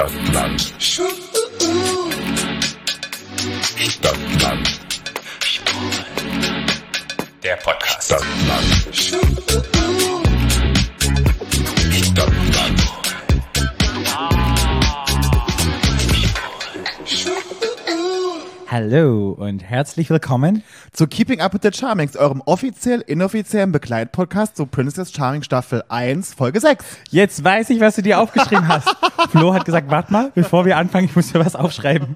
Stadtland. Stadtland. Der Podcast. Stadtland. Hallo und herzlich willkommen. zu Keeping Up with the Charmings, eurem offiziell inoffiziellen Begleitpodcast zu Princess Charming Staffel 1, Folge 6. Jetzt weiß ich, was du dir aufgeschrieben hast. Flo hat gesagt, warte mal, bevor wir anfangen, ich muss mir was aufschreiben.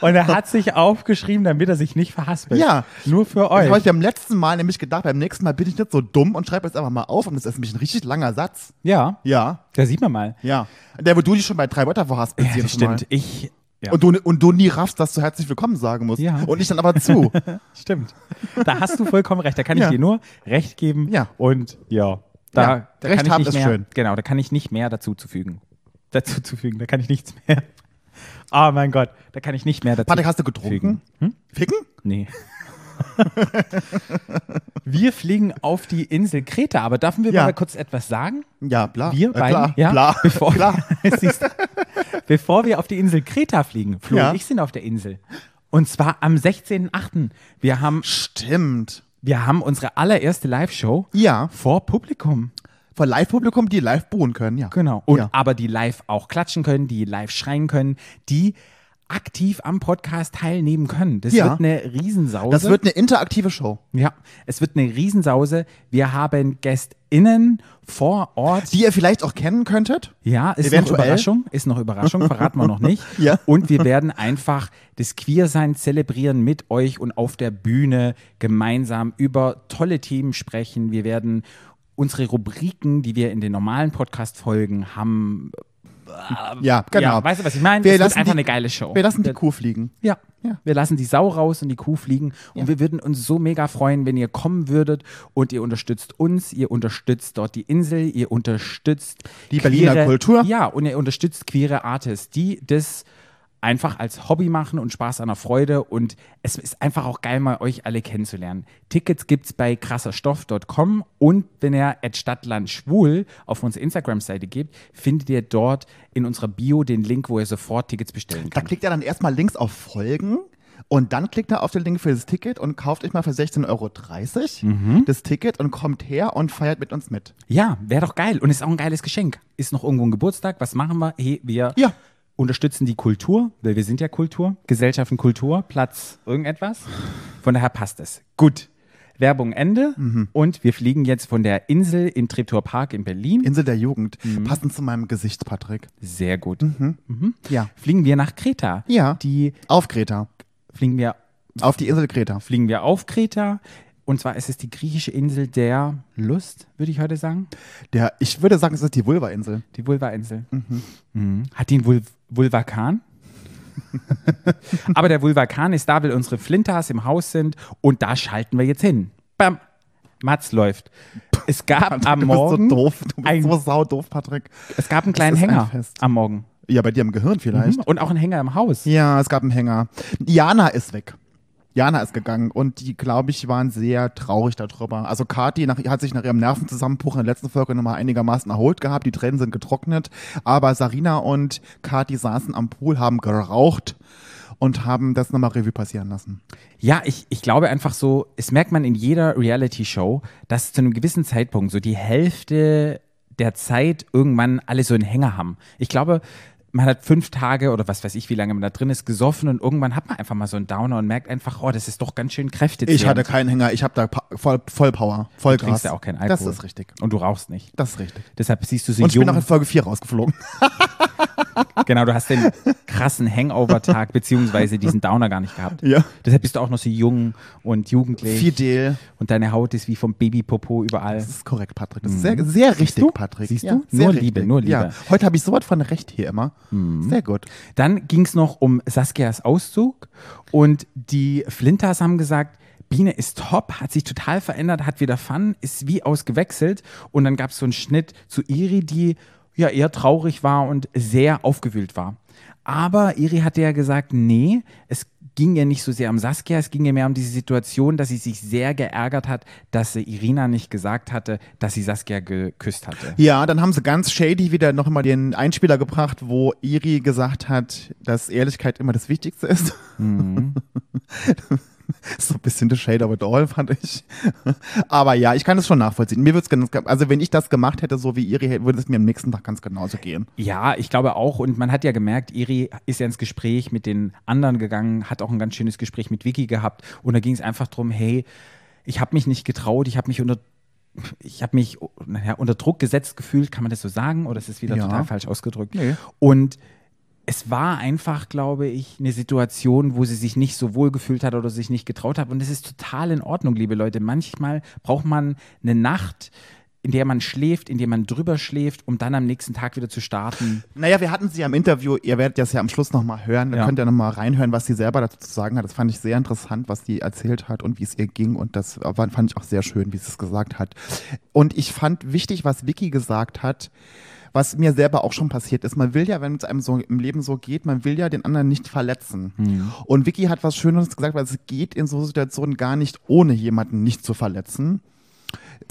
Und er hat sich aufgeschrieben, damit er sich nicht verhaspelt. Ja. Nur für Das habe euch. ich beim letzten Mal nämlich gedacht, beim nächsten Mal bin ich nicht so dumm und schreibe jetzt einfach mal auf und das ist nämlich ein richtig langer Satz. Ja, Ja, da sieht man mal. ja. Der, wo du dich schon bei drei Wörter verhaspelst Ja, das jedes Mal. stimmt. Ich, ja, Und du, und du nie raffst, dass du herzlich willkommen sagen musst. Ja. Und ich dann aber zu. stimmt. Da hast du vollkommen recht. Da kann ich Ja. dir nur recht geben. Ja. Und ja, da, Ja, da Recht kann ich haben nicht ist mehr, schön. Genau, da kann ich nicht mehr dazu zufügen. Dazu zufügen, da kann ich nichts mehr. Oh mein Gott, da kann ich nicht mehr dazu Patrick, hast du getrunken? Hm? Ficken? Nee. wir fliegen auf die Insel Kreta, aber dürfen wir Ja. mal kurz etwas sagen? Ja, bla. Wir äh, beiden, klar, ja, bla. Bevor, klar. Siehst bevor wir auf die Insel Kreta fliegen, Flo Ja. und ich sind auf der Insel. Und zwar am 16.8. Wir haben, Stimmt. wir haben unsere allererste Live-Show Ja. vor Publikum. Vor Live-Publikum, die live buhen können, ja. Genau. Und Ja. aber die live auch klatschen können, die live schreien können, die aktiv am Podcast teilnehmen können. Das Ja. wird eine Riesensause. Das wird eine interaktive Show. Ja, es wird eine Riesensause. Wir haben GästInnen vor Ort. Die ihr vielleicht auch kennen könntet. ja, ist eventuell. noch Überraschung. Ist noch Überraschung, verraten wir noch nicht. Ja. Und wir werden einfach das Queersein zelebrieren mit euch und auf der Bühne gemeinsam über tolle Themen sprechen. Wir werden unsere Rubriken, die wir in den normalen Podcast-Folgen haben. Ja, genau. Ja, weißt du, was ich meine? Wir Es lassen einfach die- eine geile Show. Wir lassen die Kuh fliegen. Ja. Ja. Wir lassen die Sau raus und die Kuh fliegen. Und wir würden uns so mega freuen, wenn ihr kommen würdet und ihr unterstützt uns, ihr unterstützt dort die Insel, ihr unterstützt Die Berliner Kultur. Ja, und ihr unterstützt queere Artists, die das einfach als Hobby machen und Spaß an der Freude. Und es ist einfach auch geil, mal euch alle kennenzulernen. Tickets gibt's bei krasserstoff.com und wenn ihr at Stadtland Schwul auf unsere Instagram-Seite gebt, findet ihr dort in unserer Bio den Link, wo ihr sofort Tickets bestellen Da könnt. klickt ihr dann erstmal links auf Folgen und dann klickt ihr auf den Link für das Ticket und kauft euch mal für 16,30 Euro Mhm. das Ticket und kommt her und feiert mit uns mit. Ja, wäre doch geil. Und ist auch ein geiles Geschenk. Ist noch irgendwo ein Geburtstag. Was machen wir? Hey, wir Ja. Unterstützen die Kultur, weil wir sind ja Kultur. Gesellschaft und Kultur, Platz, irgendetwas. Von daher passt es. Gut. Werbung Ende. Mhm. Und wir fliegen jetzt von der Insel in Treptower Park in Berlin. Insel der Jugend. Mhm. Passend zu meinem Gesicht, Patrick. Sehr gut. Ja. Fliegen wir nach Kreta. Ja. Die Auf Kreta. fliegen wir, Auf die Insel Kreta. fliegen wir auf Kreta. Und zwar ist es die griechische Insel der Lust, würde ich heute sagen. Der, ich würde sagen, es ist die Vulva-Insel. Die Vulva-Insel. Mhm. Hat die einen Vul Vulvakan? Aber der Vulvakan ist da, weil unsere Flintas im Haus sind und da schalten wir jetzt hin. Bam. Mats läuft. Es gab am du Morgen, bist so doof. Du bist ein- so saudoof, Patrick. es gab einen kleinen ein Hänger Fest. am Morgen. Ja, bei dir im Gehirn vielleicht. Und auch einen Hänger im Haus. Ja, es gab einen Hänger. Jana ist weg. Jana ist gegangen und die, glaube ich, waren sehr traurig darüber. Also Kathi nach, hat sich nach ihrem Nervenzusammenbruch in der letzten Folge nochmal einigermaßen erholt gehabt. Die Tränen sind getrocknet. Aber Sarina und Kathi saßen am Pool, haben geraucht und haben das nochmal Revue passieren lassen. Ja, ich, ich glaube einfach so, es merkt man in jeder Reality-Show, dass zu einem gewissen Zeitpunkt so die Hälfte der Zeit irgendwann alle so einen Hänger haben. Ich glaube, man hat fünf Tage oder was weiß ich, wie lange man da drin ist, gesoffen und irgendwann hat man einfach mal so einen Downer und merkt einfach, oh, das ist doch ganz schön kräftig. Ich hatte keinen Hänger, ich habe da voll, voll Power, voll Du trinkst ja auch keinen Alkohol. Das ist richtig. Und du rauchst nicht. Das ist richtig. Deshalb siehst du so Und ich jung. bin auch in Folge 4 rausgeflogen. genau, du hast den krassen Hangover-Tag beziehungsweise diesen Downer gar nicht gehabt. Ja. Deshalb bist du auch noch so jung und jugendlich. Fidel. Und deine Haut ist wie vom Babypopo überall. Das ist korrekt, Patrick. Das ist sehr, sehr richtig? Patrick. Siehst ja, du? Sehr Nur richtig. Liebe, nur Liebe. Ja. Heute habe ich so was von Recht hier immer. Sehr gut. Dann ging es noch um Saskias Auszug und die Flinters haben gesagt, Biene ist top, hat sich total verändert, hat wieder Fun, ist wie ausgewechselt und dann gab es so einen Schnitt zu Iri, die ja eher traurig war und sehr aufgewühlt war. Aber Iri hatte ja gesagt, nee, es ging ja nicht so sehr um Saskia, es ging ja mehr um diese Situation, dass sie sich sehr geärgert hat, dass sie Irina nicht gesagt hatte, dass sie Saskia geküsst hatte. Ja, dann haben sie ganz shady wieder noch mal den Einspieler gebracht, wo Iri gesagt hat, dass Ehrlichkeit immer das Wichtigste ist. Mhm. so ein bisschen the shade of it all, fand ich. Aber ja, ich kann es schon nachvollziehen. Mir wird's ganz, also wenn ich das gemacht hätte, so wie Iri, würde es mir am nächsten Tag ganz genauso gehen. Ja, ich glaube auch. Und man hat ja gemerkt, Iri ist ja ins Gespräch mit den anderen gegangen, hat auch ein ganz schönes Gespräch mit Vicky gehabt. Und da ging es einfach darum, hey, ich habe mich nicht getraut, ich habe mich unter ich habe mich naja, unter Druck gesetzt gefühlt, kann man das so sagen? Oder ist es wieder Ja. total falsch ausgedrückt? Nee. Und es war einfach, glaube ich, eine Situation, wo sie sich nicht so wohl gefühlt hat oder sich nicht getraut hat. Und das ist total in Ordnung, liebe Leute. Manchmal braucht man eine Nacht, in der man schläft, in der man drüber schläft, um dann am nächsten Tag wieder zu starten. Naja, wir hatten sie ja im Interview, ihr werdet das ja am Schluss nochmal hören, dann Ja. könnt ihr nochmal reinhören, was sie selber dazu zu sagen hat. Das fand ich sehr interessant, was sie erzählt hat und wie es ihr ging und das fand ich auch sehr schön, wie sie es gesagt hat. Und ich fand wichtig, was Vicky gesagt hat, was mir selber auch schon passiert ist. Man will ja, wenn es einem so im Leben so geht, man will ja den anderen nicht verletzen. Und Vicky hat was Schönes gesagt, weil es geht in so Situationen gar nicht, ohne jemanden nicht zu verletzen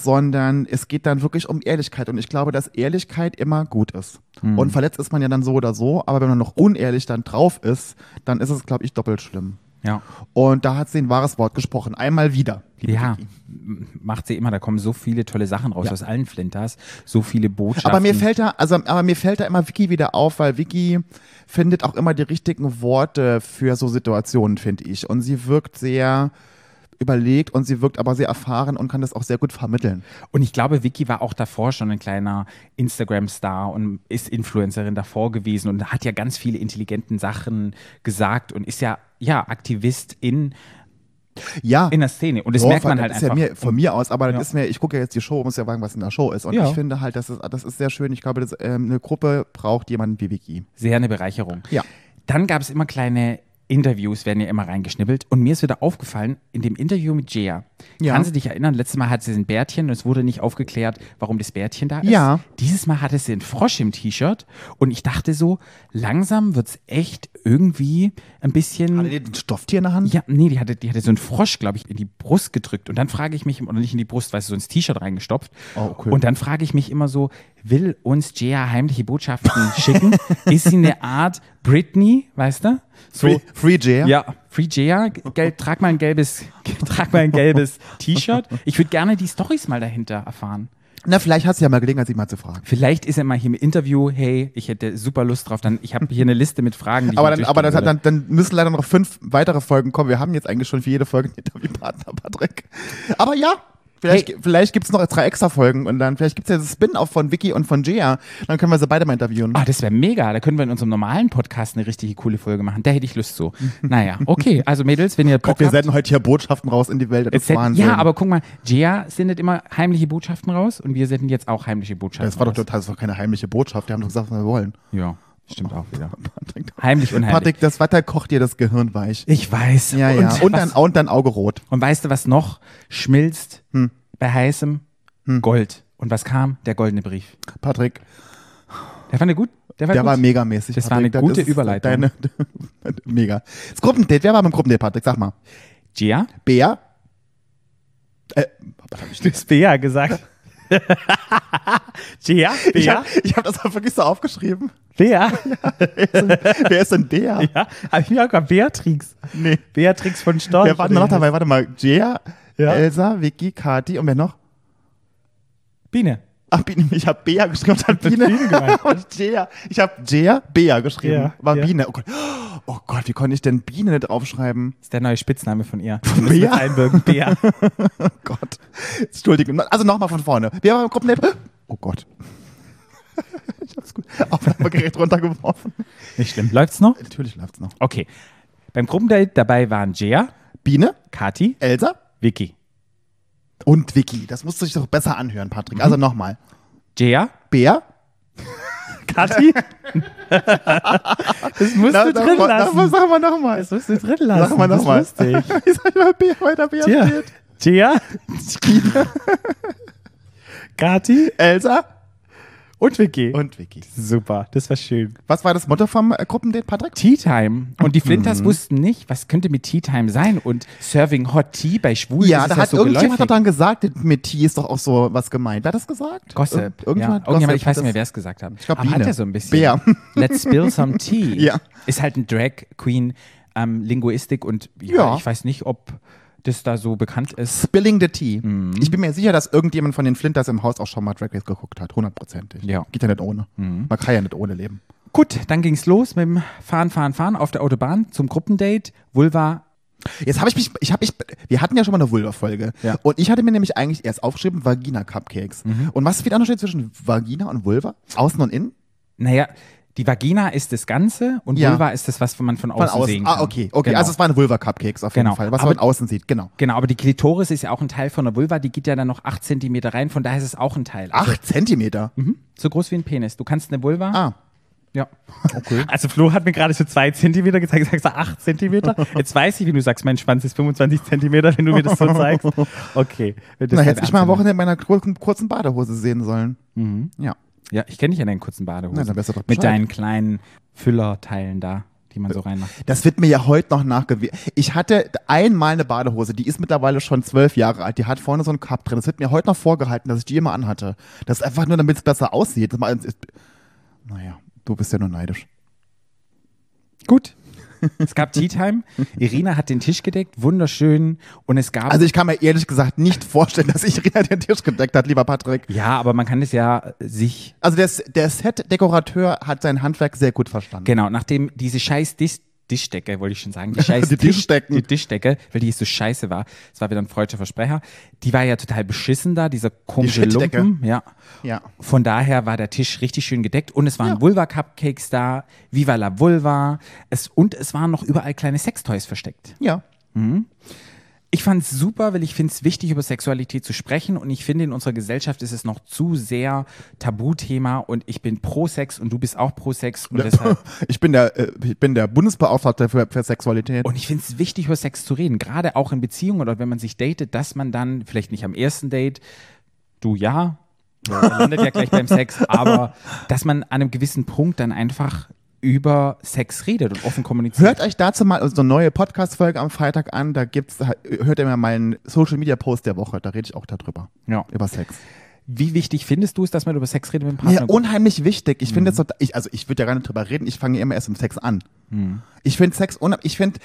sondern es geht dann wirklich um Ehrlichkeit. Und ich glaube, dass Ehrlichkeit immer gut ist. Und verletzt ist man ja dann so oder so, aber wenn man noch unehrlich dann drauf ist, dann ist es, glaube ich, doppelt schlimm. Ja. Und da hat sie ein wahres Wort gesprochen. Einmal wieder. Ja, m- macht sie immer. Da kommen so viele tolle Sachen raus aus allen Flinters, so viele Botschaften. Aber mir fällt da, also, aber mir fällt da immer Vicky wieder auf, weil Vicky findet auch immer die richtigen Worte für so Situationen, finde ich. Und sie wirkt sehr überlegt und sie wirkt aber sehr erfahren und kann das auch sehr gut vermitteln. Und ich glaube, Vicky war auch davor schon ein kleiner Instagram-Star und ist Influencerin davor gewesen und hat ja ganz viele intelligenten Sachen gesagt und ist ja, ja, Aktivist in, Ja. in der Szene. Und das Ja, merkt man das halt ist einfach. ja mir, von mir aus, aber Ja. das ist mir, ich gucke ja jetzt die Show, muss ja sagen, was in der Show ist. Und Ja. ich finde halt, das ist, das ist sehr schön. Ich glaube, das, ähm, eine Gruppe braucht jemanden wie Vicky. Sehr eine Bereicherung. Ja. Dann gab es immer kleine Interviews, werden ja immer reingeschnibbelt. Und mir ist wieder aufgefallen, in dem Interview mit Jea, Ja. kannst du dich erinnern, letztes Mal hatte sie ein Bärtchen und es wurde nicht aufgeklärt, warum das Bärtchen da ist. Ja. Dieses Mal hatte sie einen Frosch im T-Shirt und ich dachte so, langsam wird es echt irgendwie ein bisschen. Hat er ein Stofftier in der Hand? Ja, nee, die hatte, die hatte so einen Frosch, glaube ich, in die Brust gedrückt. Und dann frage ich mich, oder nicht in die Brust, weißt du, so ins T-Shirt reingestopft. Oh, okay. Und dann frage ich mich immer so, will uns Jea heimliche Botschaften schicken? Ist sie eine Art Britney, weißt du? So, Free, Free Jay? ja, Free gel, trag mal ein gelbes, trag mal ein gelbes T-Shirt. Ich würde gerne die Storys mal dahinter erfahren. Na, vielleicht hast du ja mal Gelegenheit, sie mal zu fragen. Vielleicht ist er mal hier im Interview, hey, ich hätte super Lust drauf. Dann, ich habe hier eine Liste mit Fragen, die ich Aber, dann, aber das, dann, dann müssen leider noch fünf weitere Folgen kommen. Wir haben jetzt eigentlich schon für jede Folge einen Interviewpartner, Patrick. Aber ja, vielleicht, Hey. vielleicht gibt es noch drei extra Folgen und dann vielleicht gibt es ja das Spin-off von Vicky und von Jaya. Dann können wir sie beide mal interviewen. Ah, das wäre mega. Da können wir in unserem normalen Podcast eine richtige coole Folge machen. Da hätte ich Lust zu. Naja, okay. Also Mädels, wenn ihr Bock Gott, wir habt, senden heute hier Botschaften raus in die Welt. Das ist Wahnsinn. Ja, aber guck mal, Jia sendet immer heimliche Botschaften raus und wir senden jetzt auch heimliche Botschaften das war doch total, das war keine heimliche Botschaft. Die haben doch gesagt, was wir wollen. Ja, stimmt auch wieder. Patrick, Heimlich und heimlich. Patrick, das Wetter kocht dir das Gehirn weich. Ich weiß. Ja, ja. Und, was- dann, und dann Auge rot. und weißt du, was noch schmilzt Hm. bei heißem? Gold. Und was kam? Der goldene Brief. Patrick, Der fand der gut. Der war, der gut. war megamäßig. Das war Patrick. eine gute Überleitung. Deine, mega. Das Gruppendate, wer war beim Gruppendate, Patrick? Sag mal. Jia? Bea? Äh, Du hast Bea gesagt. Jia? ich habe ich hab das auch wirklich so aufgeschrieben. Bea? Wer ist denn Bea? Ja, hab ich mir auch gerade Beatrix. Nee. Beatrix von Storch. Wer war denn noch dabei? Warte mal. Jea, Ja. Elsa, Vicky, Kati und wer noch? Biene. Ach, Biene, ich habe Bea geschrieben und dann Biene. Biene und Jea. Ich habe Jea, Bea geschrieben. Ja, war ja. Biene. Oh Gott. oh Gott, wie konnte ich denn Biene nicht aufschreiben? ist der neue Spitzname von ihr. Bea? Einbürgen. Bea. Oh Gott. Entschuldigung. Also nochmal von vorne. Wer war beim Gruppendate? Oh Gott. ich hab's gut. Aufnahmegerät runtergeworfen. Nicht schlimm. Läuft's noch? Natürlich läuft's noch. Okay. Beim Gruppendate dabei waren Jia, Biene, Kati, Elsa Vicky. und Vicky. Das musst du dich doch besser anhören, Patrick. Also nochmal. Jia, Bea? Kathi. das musst du drin mal, lassen. Sag mal nochmal. Das musst du drin lassen. Sag mal Das nochmal. ich mal Bea weiter Bea Tja. steht? Jia, Kathi Elsa Und Vicky. Und Vicky. Super, das war schön. Was war das Motto vom äh, Gruppendate, Patrick? Tea Time. Und die Flinters Mhm. wussten nicht, was könnte mit Tea Time sein. Und Serving Hot Tea bei Schwulen Ja, ist da hat so irgendjemand dann gesagt, mit T ist doch auch so was gemeint. Wer hat das gesagt? Gossip. Ir- Irgendjemand, ja. hat Irgendjemand Gossip ich weiß hat nicht mehr, wer es gesagt hat. glaub, Aber hat Biene. er so ein bisschen. Bär. Let's spill some tea. Ja. Ist halt ein Drag Queen ähm, Linguistik und ja, Ja. ich weiß nicht, ob das da so bekannt ist. Spilling the Tea. Mhm. Ich bin mir sicher, dass irgendjemand von den Flinters im Haus auch schon mal Drag Race geguckt hat. Hundertprozentig. Ja. Mhm. Geht ja nicht ohne. Man kann ja nicht ohne leben. Gut, dann ging's los mit dem Fahren, Fahren, Fahren auf der Autobahn zum Gruppendate. Vulva. Jetzt habe ich mich, ich habe mich, wir hatten ja schon mal eine Vulva-Folge. Ja. Und ich hatte mir nämlich eigentlich erst aufgeschrieben, Vagina-Cupcakes. Und was ist der Unterschied zwischen Vagina und Vulva? Außen und innen? Naja, die Vagina ist das Ganze und Ja. Vulva ist das, was man von Von außen, außen. sehen kann. Ah, okay. Okay, Genau. also es waren Vulva-Cupcakes auf jeden Genau. Fall, was Aber- man von außen sieht. Genau. Genau, aber die Klitoris ist ja auch ein Teil von der Vulva, die geht ja dann noch 8 Zentimeter rein, von daher ist es auch ein Teil. Also, Acht Zentimeter. mhm, so groß wie ein Penis. Du kannst eine Vulva. Ah. Ja. Okay. Also Flo hat mir gerade so zwei Zentimeter gezeigt, sagst du acht Zentimeter? Jetzt weiß ich, wie du sagst, mein Schwanz ist 25 Zentimeter, wenn du mir das so zeigst. Okay. das Na, hätte ich mal am Wochenende in meiner kurzen, kurzen Badehose sehen sollen. Ja. Ja, ich kenne dich in deinen kurzen Badehosen. Na, dann du doch Mit deinen kleinen Füllerteilen da, die man so reinmacht. Das wird mir ja heute noch nachgewiesen. Ich hatte einmal eine Badehose, die ist mittlerweile schon zwölf Jahre alt. Die hat vorne so einen Cup drin. Das wird mir heute noch vorgehalten, dass ich die immer anhatte. Das ist einfach nur, damit es besser aussieht. Naja, du bist ja nur neidisch. Gut. Es gab Tea Time. Irina hat den Tisch gedeckt, wunderschön. Und es gab. Also ich kann mir ehrlich gesagt nicht vorstellen, dass ich Rina den Tisch gedeckt hat, lieber Patrick. ja, aber man kann es ja sich Also der, der Set-Dekorateur hat sein Handwerk sehr gut verstanden. Genau, nachdem diese scheiß Dis Tischdecke, wollte ich schon sagen, die scheiß Die Tisch- Tischdecken. die Tischdecke, weil die so scheiße war, das war wieder ein freudscher Versprecher, die war ja total beschissen da, dieser komische Shitdecke. Lumpen, ja. Ja. Von daher war der Tisch richtig schön gedeckt und es waren Ja. Vulva-Cupcakes da, Viva la Vulva, es, und es waren noch überall kleine Sextoys versteckt. Ja. Ich fand es super, weil ich finde es wichtig, über Sexualität zu sprechen. Und ich finde, in unserer Gesellschaft ist es noch zu sehr Tabuthema. Und ich bin pro Sex und du bist auch pro Sex. Und deshalb Ich bin der, äh, ich bin der Bundesbeauftragte für, für Sexualität. Und ich finde es wichtig, über Sex zu reden, gerade auch in Beziehungen oder wenn man sich datet, dass man dann, vielleicht nicht am ersten Date, du ja, ja, man landet ja gleich beim Sex, aber dass man an einem gewissen Punkt dann einfach über Sex redet und offen kommuniziert. Hört euch dazu mal unsere neue Podcast-Folge am Freitag an. Da gibt's, hört ihr mir meinen Social-Media-Post der Woche. Da rede ich auch darüber. Ja. Über Sex. Wie wichtig findest du es, dass man über Sex redet mit dem Partner? Ja, unheimlich wichtig. Ich finde es so, ich, also ich würde ja gar nicht drüber reden. Ich fange immer erst im Sex an. Ich finde Sex, unheim- ich finde,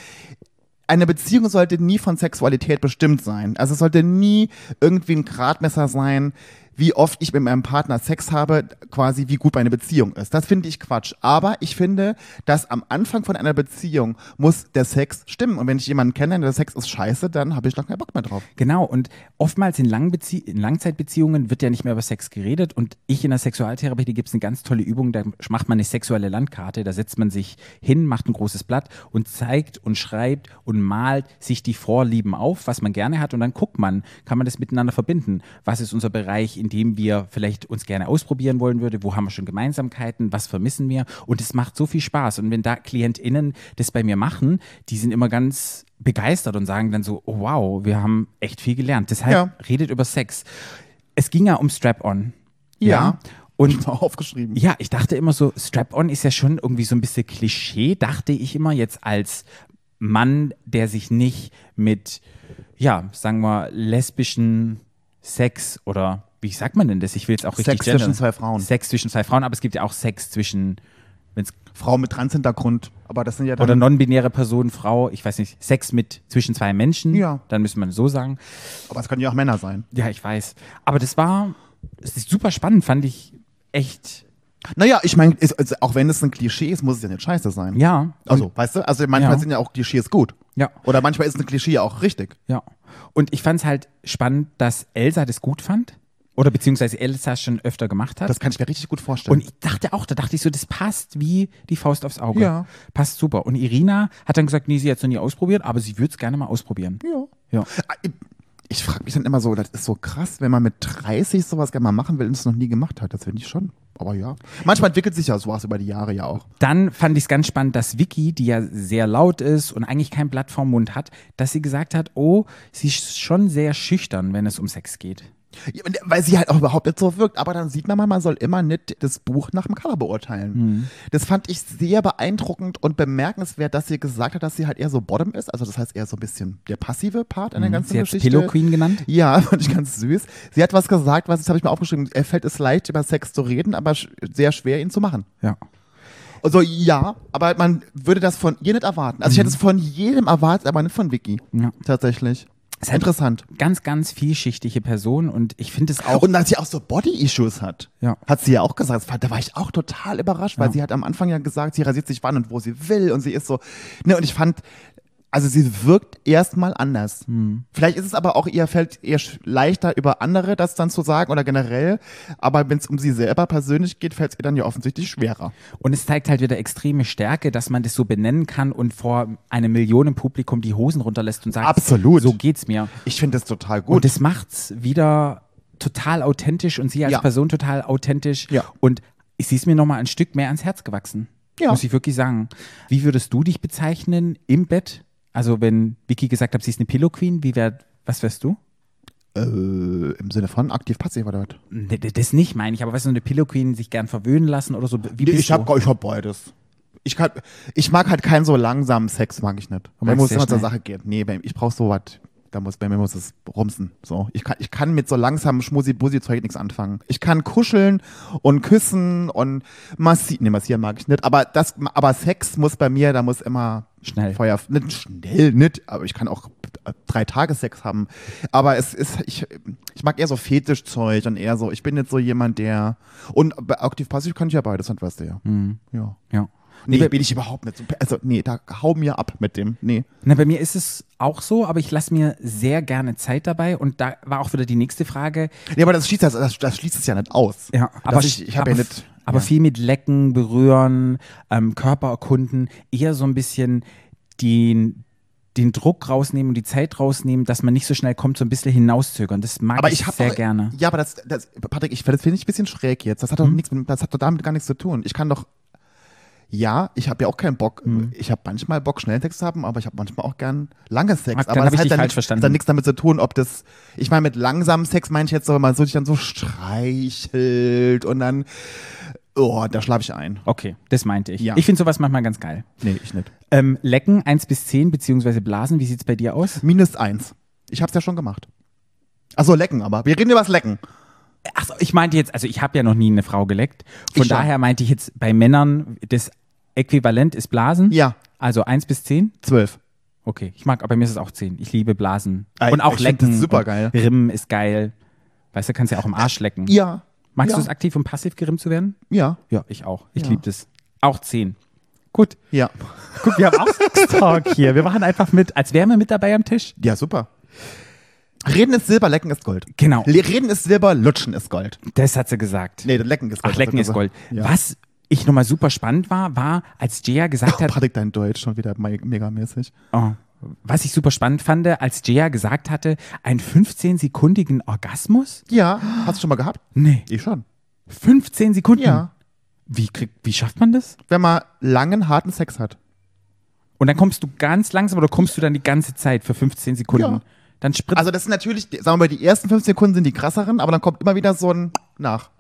eine Beziehung sollte nie von Sexualität bestimmt sein. Also es sollte nie irgendwie ein Gradmesser sein, wie oft ich mit meinem Partner Sex habe, quasi wie gut meine Beziehung ist. Das finde ich Quatsch. Aber ich finde, dass am Anfang von einer Beziehung muss der Sex stimmen. Und wenn ich jemanden kenne, der Sex ist scheiße, dann habe ich noch keinen Bock mehr drauf. Genau, und oftmals in, in Langzeitbeziehungen wird ja nicht mehr über Sex geredet. Und ich in der Sexualtherapie, da gibt es eine ganz tolle Übung, da macht man eine sexuelle Landkarte, da setzt man sich hin, macht ein großes Blatt und zeigt und schreibt und malt sich die Vorlieben auf, was man gerne hat. Und dann guckt man, kann man das miteinander verbinden? Was ist unser Bereich, in dem wir vielleicht uns gerne ausprobieren wollen würde? Wo haben wir schon Gemeinsamkeiten? Was vermissen wir? Und es macht so viel Spaß. Und wenn da KlientInnen das bei mir machen, die sind immer ganz begeistert und sagen dann so, oh, wow, wir haben echt viel gelernt. Deshalb Ja. redet über Sex. Es ging ja um Strap-on. Ja. Und Mal aufgeschrieben. ja, ich dachte immer so, Strap-on ist ja schon irgendwie so ein bisschen Klischee, dachte ich immer jetzt als Mann, der sich nicht mit, ja, sagen wir, lesbischen Sex oder wie sagt man denn das? Ich will jetzt auch richtig Sex zwischen zwei Frauen. Sex zwischen zwei Frauen, aber es gibt ja auch Sex zwischen, wenn es Frau mit Transhintergrund. Aber das sind ja dann. oder non-binäre Person, Frau, ich weiß nicht, Sex mit zwischen zwei Menschen, Ja. dann müsste man so sagen. aber es können ja auch Männer sein. Ja, ich weiß. Aber das war, es ist super spannend, fand ich echt, Naja, ich meine, also auch wenn es ein Klischee ist, muss es ja nicht scheiße sein. ja. Also, weißt du, also manchmal Ja. sind ja auch Klischees gut. Ja. Oder manchmal ist ein Klischee auch richtig. Ja. Und ich fand es halt spannend, dass Elsa das gut fand. Oder beziehungsweise Elsa schon öfter gemacht hat. Das kann ich mir richtig gut vorstellen. und ich dachte auch, da dachte ich so, das passt wie die Faust aufs Auge. Ja. Passt super. Und Irina hat dann gesagt, nee, sie hat es noch nie ausprobiert, aber sie würde es gerne mal ausprobieren. ja. Ja. Ah, Ich, ich frage mich dann immer so, das ist so krass, wenn man mit 30 sowas gerne mal machen will und es noch nie gemacht hat. Das finde ich schon. Aber ja. Manchmal entwickelt sich ja sowas über die Jahre ja auch. Dann fand ich es ganz spannend, dass Vicky, die ja sehr laut ist und eigentlich kein Blatt vorm Mund hat, dass sie gesagt hat, oh, sie ist schon sehr schüchtern, wenn es um Sex geht. Ja, Weil sie halt auch überhaupt nicht so wirkt. Aber dann sieht man mal, man soll immer nicht das Buch nach dem Cover beurteilen. Mhm. Das fand ich sehr beeindruckend und bemerkenswert, dass sie gesagt hat, dass sie halt eher so Bottom ist. Also das heißt eher so ein bisschen der passive Part in der ganzen Mhm. Sie hat Geschichte. Pillow Queen genannt. Ja, fand ich ganz süß. Sie hat was gesagt, was das habe ich mir aufgeschrieben. Er fällt es leicht, über Sex zu reden, aber sehr schwer, ihn zu machen. Ja. Also ja, aber man würde das von ihr nicht erwarten. Also ich hätte es von jedem erwartet, aber nicht von Vicky. Mhm. Ja. Tatsächlich. Hat- Interessant. Ganz, ganz vielschichtige Person und ich finde es auch. Und dass sie auch so Body-Issues hat, Ja. hat sie ja auch gesagt. Da war ich auch total überrascht, weil Ja. sie hat am Anfang ja gesagt, sie rasiert sich wann und wo sie will und sie ist so. Ne, und ich fand, also sie wirkt erstmal anders. Hm. Vielleicht ist es aber auch ihr fällt eher sch- leichter über andere das dann zu sagen oder generell. Aber wenn es um sie selber persönlich geht, fällt es ihr dann ja offensichtlich schwerer. Und es zeigt halt wieder extreme Stärke, dass man das so benennen kann und vor einem Millionenpublikum die Hosen runterlässt und sagt, Absolut. so geht's mir. Ich finde das total Und gut. das macht's wieder total authentisch und sie als Ja. Person total authentisch. Ja. Und sie ist mir nochmal ein Stück mehr ans Herz gewachsen. Ja. Muss ich wirklich sagen. Wie würdest du dich bezeichnen im Bett? Also wenn Vicky gesagt hat, sie ist eine Pillow Queen, wie wär, was wärst du? äh, Im Sinne von aktiv-passiv oder was? Nee, Das nicht meine ich, aber weißt du, eine Pillow Queen sich gern verwöhnen lassen oder so. Wie bist ich du? hab, ich hab beides. Ich, kann, ich mag halt keinen so langsamen Sex, mag ich nicht. Mir muss immer zur. Sache gehen. Nee, bei, ich brauch so was. Da muss, bei mir muss es rumsen. So. Ich, kann, ich kann mit so langsamem Schmusi-Busi-Zeug nichts anfangen. Ich kann kuscheln und küssen und massieren. Nee, massieren mag ich nicht. Aber, das, aber Sex muss bei mir, da muss immer Schnell. Feuer. Nicht schnell, nicht. Aber ich kann auch drei Tage Sex haben. Aber es ist, ich, ich mag eher so Fetischzeug und eher so, ich bin nicht so jemand, der. Und bei aktiv-passiv kann ich ja beides, weißt du ja. Ja. Ja. Nee, bei- bin ich überhaupt nicht so. Also, nee, da hau mir ab mit dem. Nee. Na, bei mir ist es auch so, aber ich lasse mir sehr gerne Zeit dabei. Und da war auch wieder die nächste Frage. Nee, aber das schließt, das, das, das schließt es ja nicht aus. Ja, aber ich, ich habe ja nicht. Aber ja. viel mit Lecken, Berühren, ähm, Körper erkunden, eher so ein bisschen den, den Druck rausnehmen und die Zeit rausnehmen, dass man nicht so schnell kommt, so ein bisschen hinauszögern. Das mag aber ich, ich sehr gerne. Ja, aber das, das Patrick, ich das finde ich ein bisschen schräg jetzt. Das hat doch Mhm. nichts, das hat doch damit gar nichts zu tun. Ich kann doch. Ja, ich habe ja auch keinen Bock. Mhm. Ich habe manchmal Bock, schnell Sex zu haben, aber ich habe manchmal auch gern lange Sex. Dann aber das hat dann verstanden. dann nichts damit zu tun, ob das. Ich meine, mit langsamem Sex meine ich jetzt so, wenn man so sich dann so streichelt und dann. Oh, da schlafe ich ein. Okay, das meinte ich. Ja. Ich finde sowas manchmal ganz geil. Nee, ich nicht. Ähm, Lecken 1 bis 10, beziehungsweise Blasen, wie sieht's bei dir aus? Minus eins. Ich hab's ja schon gemacht. Achso, lecken aber. Wir reden über das Lecken. Achso, ich meinte jetzt, also ich habe ja noch nie eine Frau geleckt. Von Ich daher meinte ich jetzt bei Männern, das Äquivalent ist Blasen. Ja, Also 1 bis 10. zwölf. Okay, ich mag, aber mir ist es auch 10. Ich liebe Blasen. Ey, und auch ich lecken. das supergeil. und Rimmen ist geil. Weißt du, kannst ja auch im Arsch lecken. Ja. Magst ja. du es aktiv und passiv gerimmt zu werden? Ja. Ja, ich auch. Ich Ja. liebe das. Auch 10. Gut. Ja. Guck, wir haben auch Talk hier. Wir machen einfach mit, als wären wir mit dabei am Tisch. Ja, super. Reden ist Silber, Lecken ist Gold. Genau. Reden ist Silber, Lutschen ist Gold. Das hat sie gesagt. Nee, Lecken ist Gold. Ach, Lecken ist Gold. Ja. Was ich nochmal super spannend war, war, als Jaya gesagt Oh, hat, Patrick, dein Deutsch schon wieder me- megamäßig. oh, was ich super spannend fand, als Jaya gesagt hatte, einen 15-sekundigen Orgasmus? Ja, hast du schon mal gehabt? Nee. Ich schon. 15 Sekunden? Ja. Wie, krieg, wie schafft man das? Wenn man langen, harten Sex hat. Und dann kommst du ganz langsam oder kommst du dann die ganze Zeit für 15 Sekunden? Ja. Dann spritzt. Also das sind natürlich, sagen wir mal, die ersten fünf Sekunden sind die krasseren, aber dann kommt immer wieder so ein nach.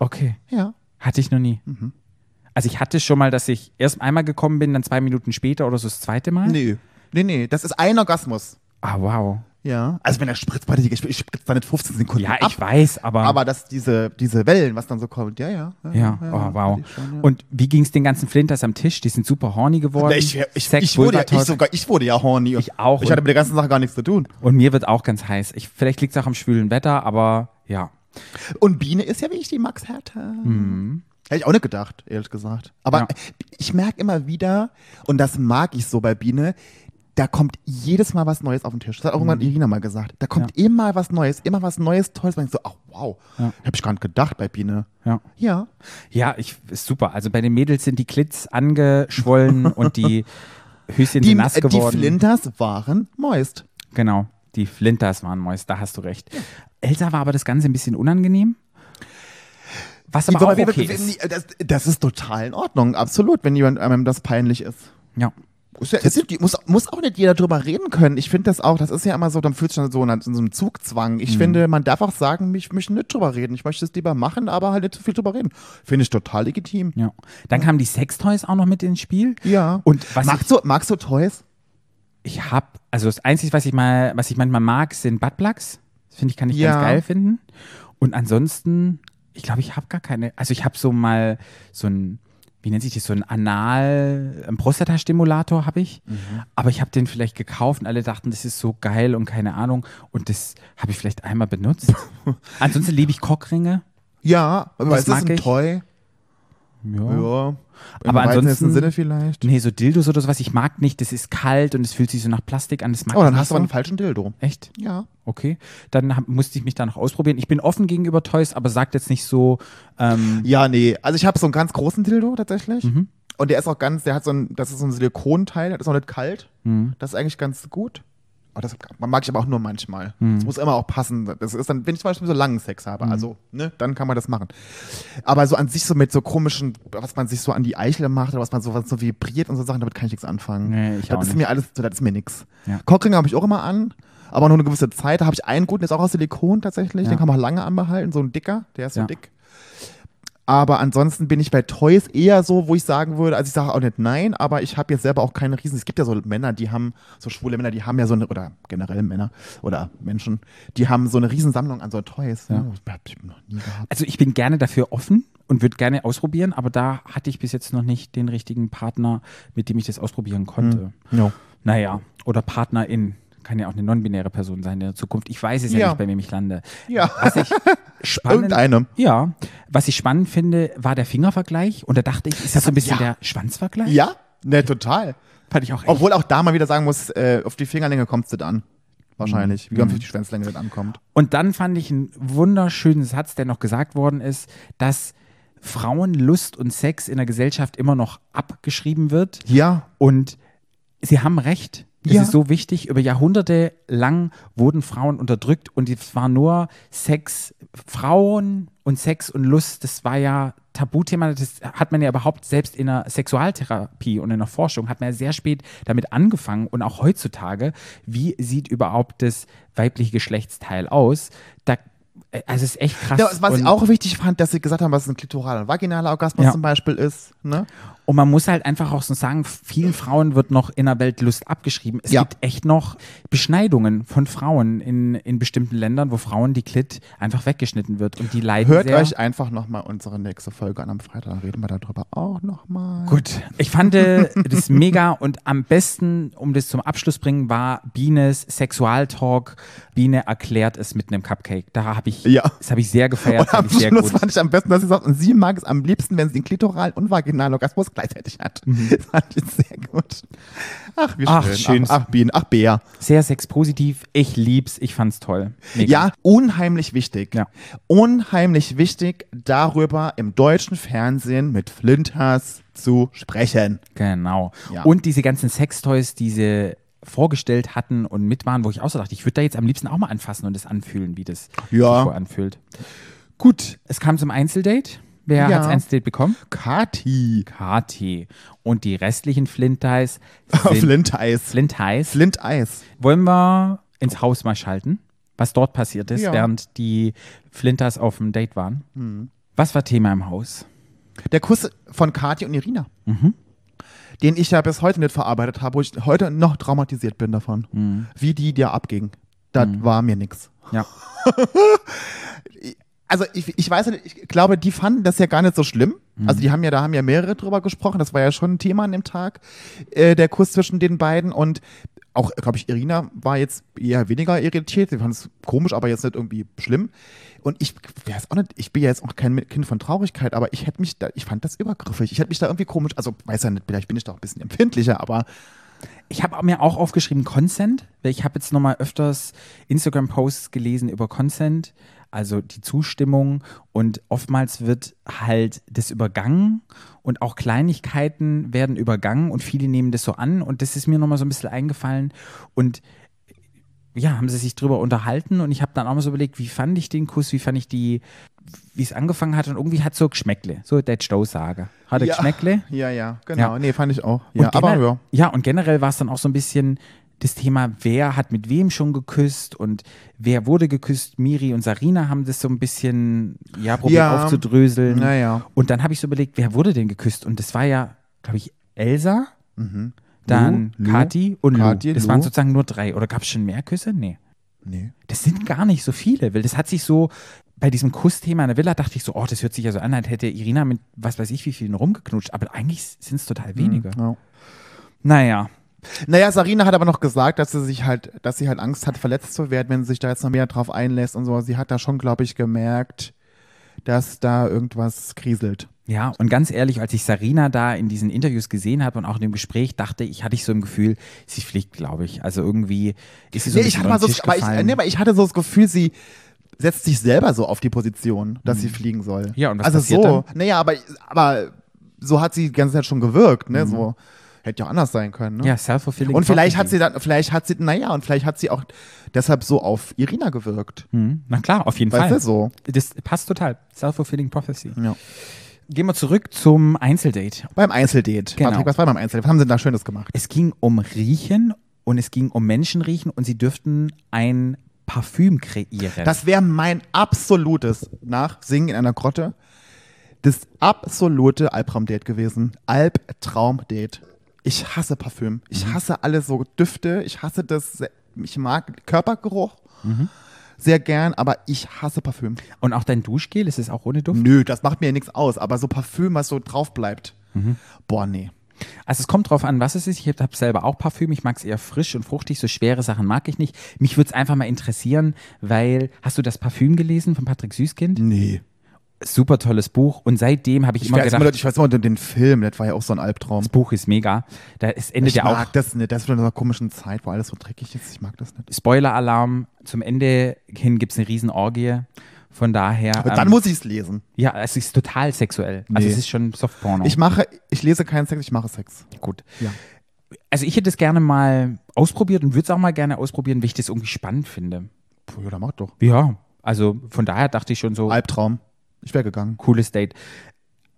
okay. Ja. Hatte ich noch nie. Mhm. Also ich hatte schon mal, dass ich erst einmal gekommen bin, dann zwei Minuten später oder so das zweite Mal. Nee. Nee, nee, das ist ein Orgasmus. Ah, wow. Ja. Also wenn er spritzt, warte, ich, ich spritze da nicht 15 Sekunden Ja, ab. ich weiß, aber. Aber dass diese, diese Wellen, was dann so kommt, ja, ja. ja, oh, wow. hatte ich schon, ja. Und wie ging es den ganzen Flinters am Tisch? Die sind super horny geworden. ich, ich, Sex, ich, wurde ja, ich, sogar, ich wurde ja horny. Ich auch. Ich hatte mit der ganzen Sache gar nichts zu tun. Und mir wird auch ganz heiß. Ich, vielleicht liegt es auch am schwülen Wetter, aber ja. Und Biene ist ja wie ich die Max Hertha. Hätte ich auch nicht gedacht, ehrlich gesagt. Aber Mhm. Ja. ich merke immer wieder, und das mag ich so bei Biene, da kommt jedes Mal was Neues auf den Tisch. Das hat auch Mhm. irgendwann Irina mal gesagt. Da kommt immer was Neues, immer was Neues, Tolles. Man denkt so, ach wow, Ja. habe ich gar nicht gedacht bei Biene. Ja. Ja. Ja, ich, ist super. Also bei den Mädels sind die Klits angeschwollen und die Höschen Die, sind nass äh, die geworden. Flinters waren moist. Genau, die Flinters waren Moist, da hast du recht. Elsa war aber das Ganze ein bisschen unangenehm. Was aber auch Wir- wir- okay ist. Das, das ist total in Ordnung, absolut, wenn jemand einem das peinlich ist. Ja. Ist ja, ist, muss, muss auch nicht jeder drüber reden können. Ich finde das auch, das ist ja immer so, dann fühlt sich so in, in so einem Zugzwang. Ich finde, man darf auch sagen, ich möchte nicht drüber reden. Ich möchte es lieber machen, aber halt nicht zu viel drüber reden. Finde ich total legitim. Ja. Dann kamen die Sextoys auch noch mit ins Spiel. Ja. Und was magst, du, magst du Toys? Ich habe, also das Einzige, was ich mal, was ich manchmal mag, sind Buttplugs. Das finde ich, kann ich Ja. ganz geil finden. Und ansonsten, ich glaube, ich habe gar keine, also ich habe so mal so ein, wie nennt sich das, so ein Anal, ein Prostatastimulator habe ich, Mhm. aber ich habe den vielleicht gekauft und alle dachten, das ist so geil und keine Ahnung und das habe ich vielleicht einmal benutzt. ansonsten liebe ich Cockringe. Ja, aber Das ist das ein ich. Toy? Ja. Ja. Im Aber ansonsten- Sinne vielleicht. Nee, so Dildos oder sowas, ich mag nicht, das ist kalt und es fühlt sich so nach Plastik an, das mag Oh, dann hast du aber einen falschen Dildo. Echt? Ja. Okay, dann hab, musste ich mich da noch ausprobieren. Ich bin offen gegenüber Toys, aber sagt jetzt nicht so, ähm, Ja, nee. Also ich habe so einen ganz großen Dildo tatsächlich. Mhm. Und der ist auch ganz, der hat so ein, das ist so ein Silikonteil, das ist auch nicht kalt. Mhm. Das ist eigentlich ganz gut. Aber das mag ich aber auch nur manchmal. Mhm. Das muss immer auch passen. Das ist dann, wenn ich zum Beispiel so langen Sex habe, also, ne, dann kann man das machen. Aber so an sich so mit so komischen, was man sich so an die Eichel macht oder was man so, was so vibriert und so Sachen, damit kann ich nichts anfangen. Nee, ich das auch ist nicht. mir alles, das ist mir nix. Ja. Cockring habe ich auch immer an. Aber nur eine gewisse Zeit, da habe ich einen guten, der ist auch aus Silikon tatsächlich, Ja. den kann man lange anbehalten, so ein dicker, der ist so Ja. dick. Aber ansonsten bin ich bei Toys eher so, wo ich sagen würde, also ich sage auch nicht nein, aber ich habe jetzt selber auch keine Riesen. Es gibt ja so Männer, die haben, so schwule Männer, die haben ja so eine, oder generell Männer oder Menschen, die haben so eine Riesensammlung an so Toys. Ja. Ne? Das hab ich noch nie gehabt. also ich bin gerne dafür offen und würde gerne ausprobieren, aber da hatte ich bis jetzt noch nicht den richtigen Partner, mit dem ich das ausprobieren konnte. Ja. Naja, oder Partnerin. Kann ja auch eine non-binäre Person sein in der Zukunft. Ich weiß es ja, Ja. nicht, bei wem ich lande. Ja. Was ich spannend, Irgendeine. ja, was ich spannend finde, war der Fingervergleich. Und da dachte ich, ist das so ein bisschen Ja. der Schwanzvergleich? Ja, ne, total. Fand ich auch echt. Obwohl auch da mal wieder sagen muss, äh, auf die Fingerlänge kommt es nicht an. Wahrscheinlich. Wie Mhm. auf die Schwänzlänge nicht ankommt. Und dann fand ich einen wunderschönen Satz, der noch gesagt worden ist, dass Frauen Lust und Sex in der Gesellschaft immer noch abgeschrieben wird. Ja. Und sie haben recht. Es Ja. ist so wichtig. Über Jahrhunderte lang wurden Frauen unterdrückt und es war nur Sex, Frauen und Sex und Lust. Das war ja Tabuthema. Das hat man ja überhaupt selbst in der Sexualtherapie und in der Forschung hat man ja sehr spät damit angefangen und auch heutzutage. Wie sieht überhaupt das weibliche Geschlechtsteil aus? Da, also es ist echt krass. Ja, was ich auch wichtig fand, dass sie gesagt haben, was ein klitoraler und vaginaler Orgasmus Ja. zum Beispiel ist. Ne? Und man muss halt einfach auch so sagen, vielen Frauen wird noch in der Welt Lust abgeschrieben. Es Ja. gibt echt noch Beschneidungen von Frauen in, in bestimmten Ländern, wo Frauen die Klit einfach weggeschnitten wird und die leiden Hört sehr. euch einfach nochmal unsere nächste Folge an am Freitag, dann reden wir darüber auch nochmal. Gut, ich fand äh, das mega und am besten, um das zum Abschluss bringen, war Bienes Sexualtalk. Biene erklärt es mit einem Cupcake. Da habe ich, Ja. das habe ich sehr gefeiert, Und am fand ich sehr Schluss fand ich am besten, dass sie sagt, und sie mag es am liebsten, wenn sie den klitoral und vaginalen Orgasmus gleichzeitig hat. Das fand ich sehr gut. Ach, wie schön. Mhm. Ach, schön. Ach, ach Bienen, ach, Bär. Sehr sexpositiv. Ich lieb's, ich fand's toll. Mega. Ja, unheimlich wichtig. Ja. Unheimlich wichtig, darüber im deutschen Fernsehen mit Flinters zu sprechen. Genau. Ja. Und diese ganzen Sextoys, die sie vorgestellt hatten und mit waren, wo ich auch so dachte, ich würde da jetzt am liebsten auch mal anfassen und das anfühlen, wie das Ja. sich so anfühlt. Gut, es kam zum Einzeldate. Wer Ja. hat's Einzeldate bekommen? Kati. KT. Und die restlichen Flinteis Flint-Eis. Flinteis. Flint-Eis. Wollen wir ins Haus mal schalten, was dort passiert ist, Ja. während die Flinters auf dem Date waren? Hm. Was war Thema im Haus? Der Kuss von Kathi und Irina. Mhm. Den ich ja bis heute nicht verarbeitet habe, wo ich heute noch traumatisiert bin davon. Mhm. Wie die dir abging. Das war mir nix. Ja. Also ich, ich weiß nicht, ich glaube, die fanden das ja gar nicht so schlimm. Mhm. Also die haben ja, da haben ja mehrere drüber gesprochen. Das war ja schon ein Thema an dem Tag, äh, der Kuss zwischen den beiden. Und auch, glaube ich, Irina war jetzt eher weniger irritiert. Sie fand es komisch, aber jetzt nicht irgendwie schlimm. Und ich weiß auch nicht, ich bin ja jetzt auch kein Kind von Traurigkeit, aber ich hätte mich da, ich fand das übergriffig. Ich hätte mich da irgendwie komisch, also weiß ja nicht, vielleicht bin ich da auch ein bisschen empfindlicher, aber Ich habe mir auch aufgeschrieben Consent, weil ich habe jetzt nochmal öfters Instagram-Posts gelesen über Consent, also die Zustimmung und oftmals wird halt das übergangen und auch Kleinigkeiten werden übergangen und viele nehmen das so an und das ist mir nochmal so ein bisschen eingefallen und ja, haben sie sich drüber unterhalten und ich habe dann auch mal so überlegt, wie fand ich den Kuss, wie fand ich die, wie es angefangen hat und irgendwie hat so Geschmäckle, so der Stau-Sage. Hatte ja. Geschmäckle. Ja, ja, genau. Ja. Nee, fand ich auch. Und Ja, aber ja. ja, und generell war es dann auch so ein bisschen das Thema, wer hat mit wem schon geküsst und wer wurde geküsst. Miri und Sarina haben das so ein bisschen ja, probiert Ja. aufzudröseln. Naja. Und dann habe ich so überlegt, wer wurde denn geküsst? Und das war ja, glaube ich, Elsa, dann Lu, Lu, Kati und Kathi, Lu. Das Lu. waren sozusagen nur drei. Oder gab es schon mehr Küsse? Nee. Nee. Das sind gar nicht so viele, weil das hat sich so bei diesem Kussthema in der Villa dachte ich so, oh, das hört sich ja so an, als hätte Irina mit was weiß ich wie vielen rumgeknutscht, aber eigentlich sind es total wenige. Ja. Naja, Naja, Sarina hat aber noch gesagt, dass sie sich halt, dass sie halt Angst hat, verletzt zu werden, wenn sie sich da jetzt noch mehr drauf einlässt und so. Sie hat da schon, glaube ich, gemerkt, dass da irgendwas kriselt. ja, und ganz ehrlich, als ich Sarina da in diesen Interviews gesehen habe und auch in dem Gespräch, dachte ich, hatte ich so ein Gefühl, sie fliegt, glaube ich. Also irgendwie ist sie so ein Nee, ich bisschen hatte mal so, Tisch aber ich, nee, aber ich hatte so das Gefühl, sie setzt sich selber so auf die Position, dass sie fliegen soll. Mhm. Ja, und was also passiert so, dann? naja, aber, aber so hat sie die ganze Zeit schon gewirkt, ne? So hätte ja auch anders sein können. Ne? Ja, self-fulfilling Und vielleicht hat prophecy. sie dann, vielleicht hat sie, naja, und vielleicht hat sie auch deshalb so auf Irina gewirkt. Mhm. Na klar, auf jeden Weißt Fall. du so? Das passt total. Self-fulfilling prophecy. Ja. Gehen wir zurück zum Einzeldate. Beim Einzeldate. Genau. Patrick, was war beim Einzeldate? Was haben sie denn da Schönes gemacht? Es ging um Riechen und es ging um Menschenriechen und sie dürften ein Parfüm kreieren. Das wäre mein absolutes, nach Singen in einer Grotte, das absolute Albtraumdate gewesen. Albtraumdate. Ich hasse Parfüm. Ich Mhm. hasse alle so Düfte. Ich hasse das. Ich mag Körpergeruch Mhm. sehr gern, aber ich hasse Parfüm. und auch dein Duschgel, ist es auch ohne Duft? Nö, das macht mir nichts aus. Aber so Parfüm, was so drauf bleibt. Mhm. Boah, nee. Also es kommt drauf an, was es ist. Ich habe selber auch Parfüm. Ich mag es eher frisch und fruchtig. So schwere Sachen mag ich nicht. Mich würde es einfach mal interessieren, weil hast du das Parfüm gelesen von Patrick Süßkind? Nee. Super tolles Buch. Und seitdem habe ich, Ich immer gedacht, immer, ich weiß immer den Film, das war ja auch so ein Albtraum. das Buch ist mega. Da ist, endet Ich ja auch mag das nicht. Das ist in einer komischen Zeit, wo alles so dreckig ist. Ich mag das nicht. Spoiler-Alarm. Zum Ende hin gibt es eine Riesenorgie. Von daher. Aber dann ähm, muss ich es lesen. ja, es ist total sexuell. Also Nee. es ist schon Softporno. Ich mache, ich lese keinen Sex, ich mache Sex. Gut. Ja. Also ich hätte es gerne mal ausprobiert und würde es auch mal gerne ausprobieren, weil ich das irgendwie spannend finde. Puh, ja, dann mach doch. Ja, also von daher dachte ich schon so, Albtraum. Ich wäre gegangen. cooles Date.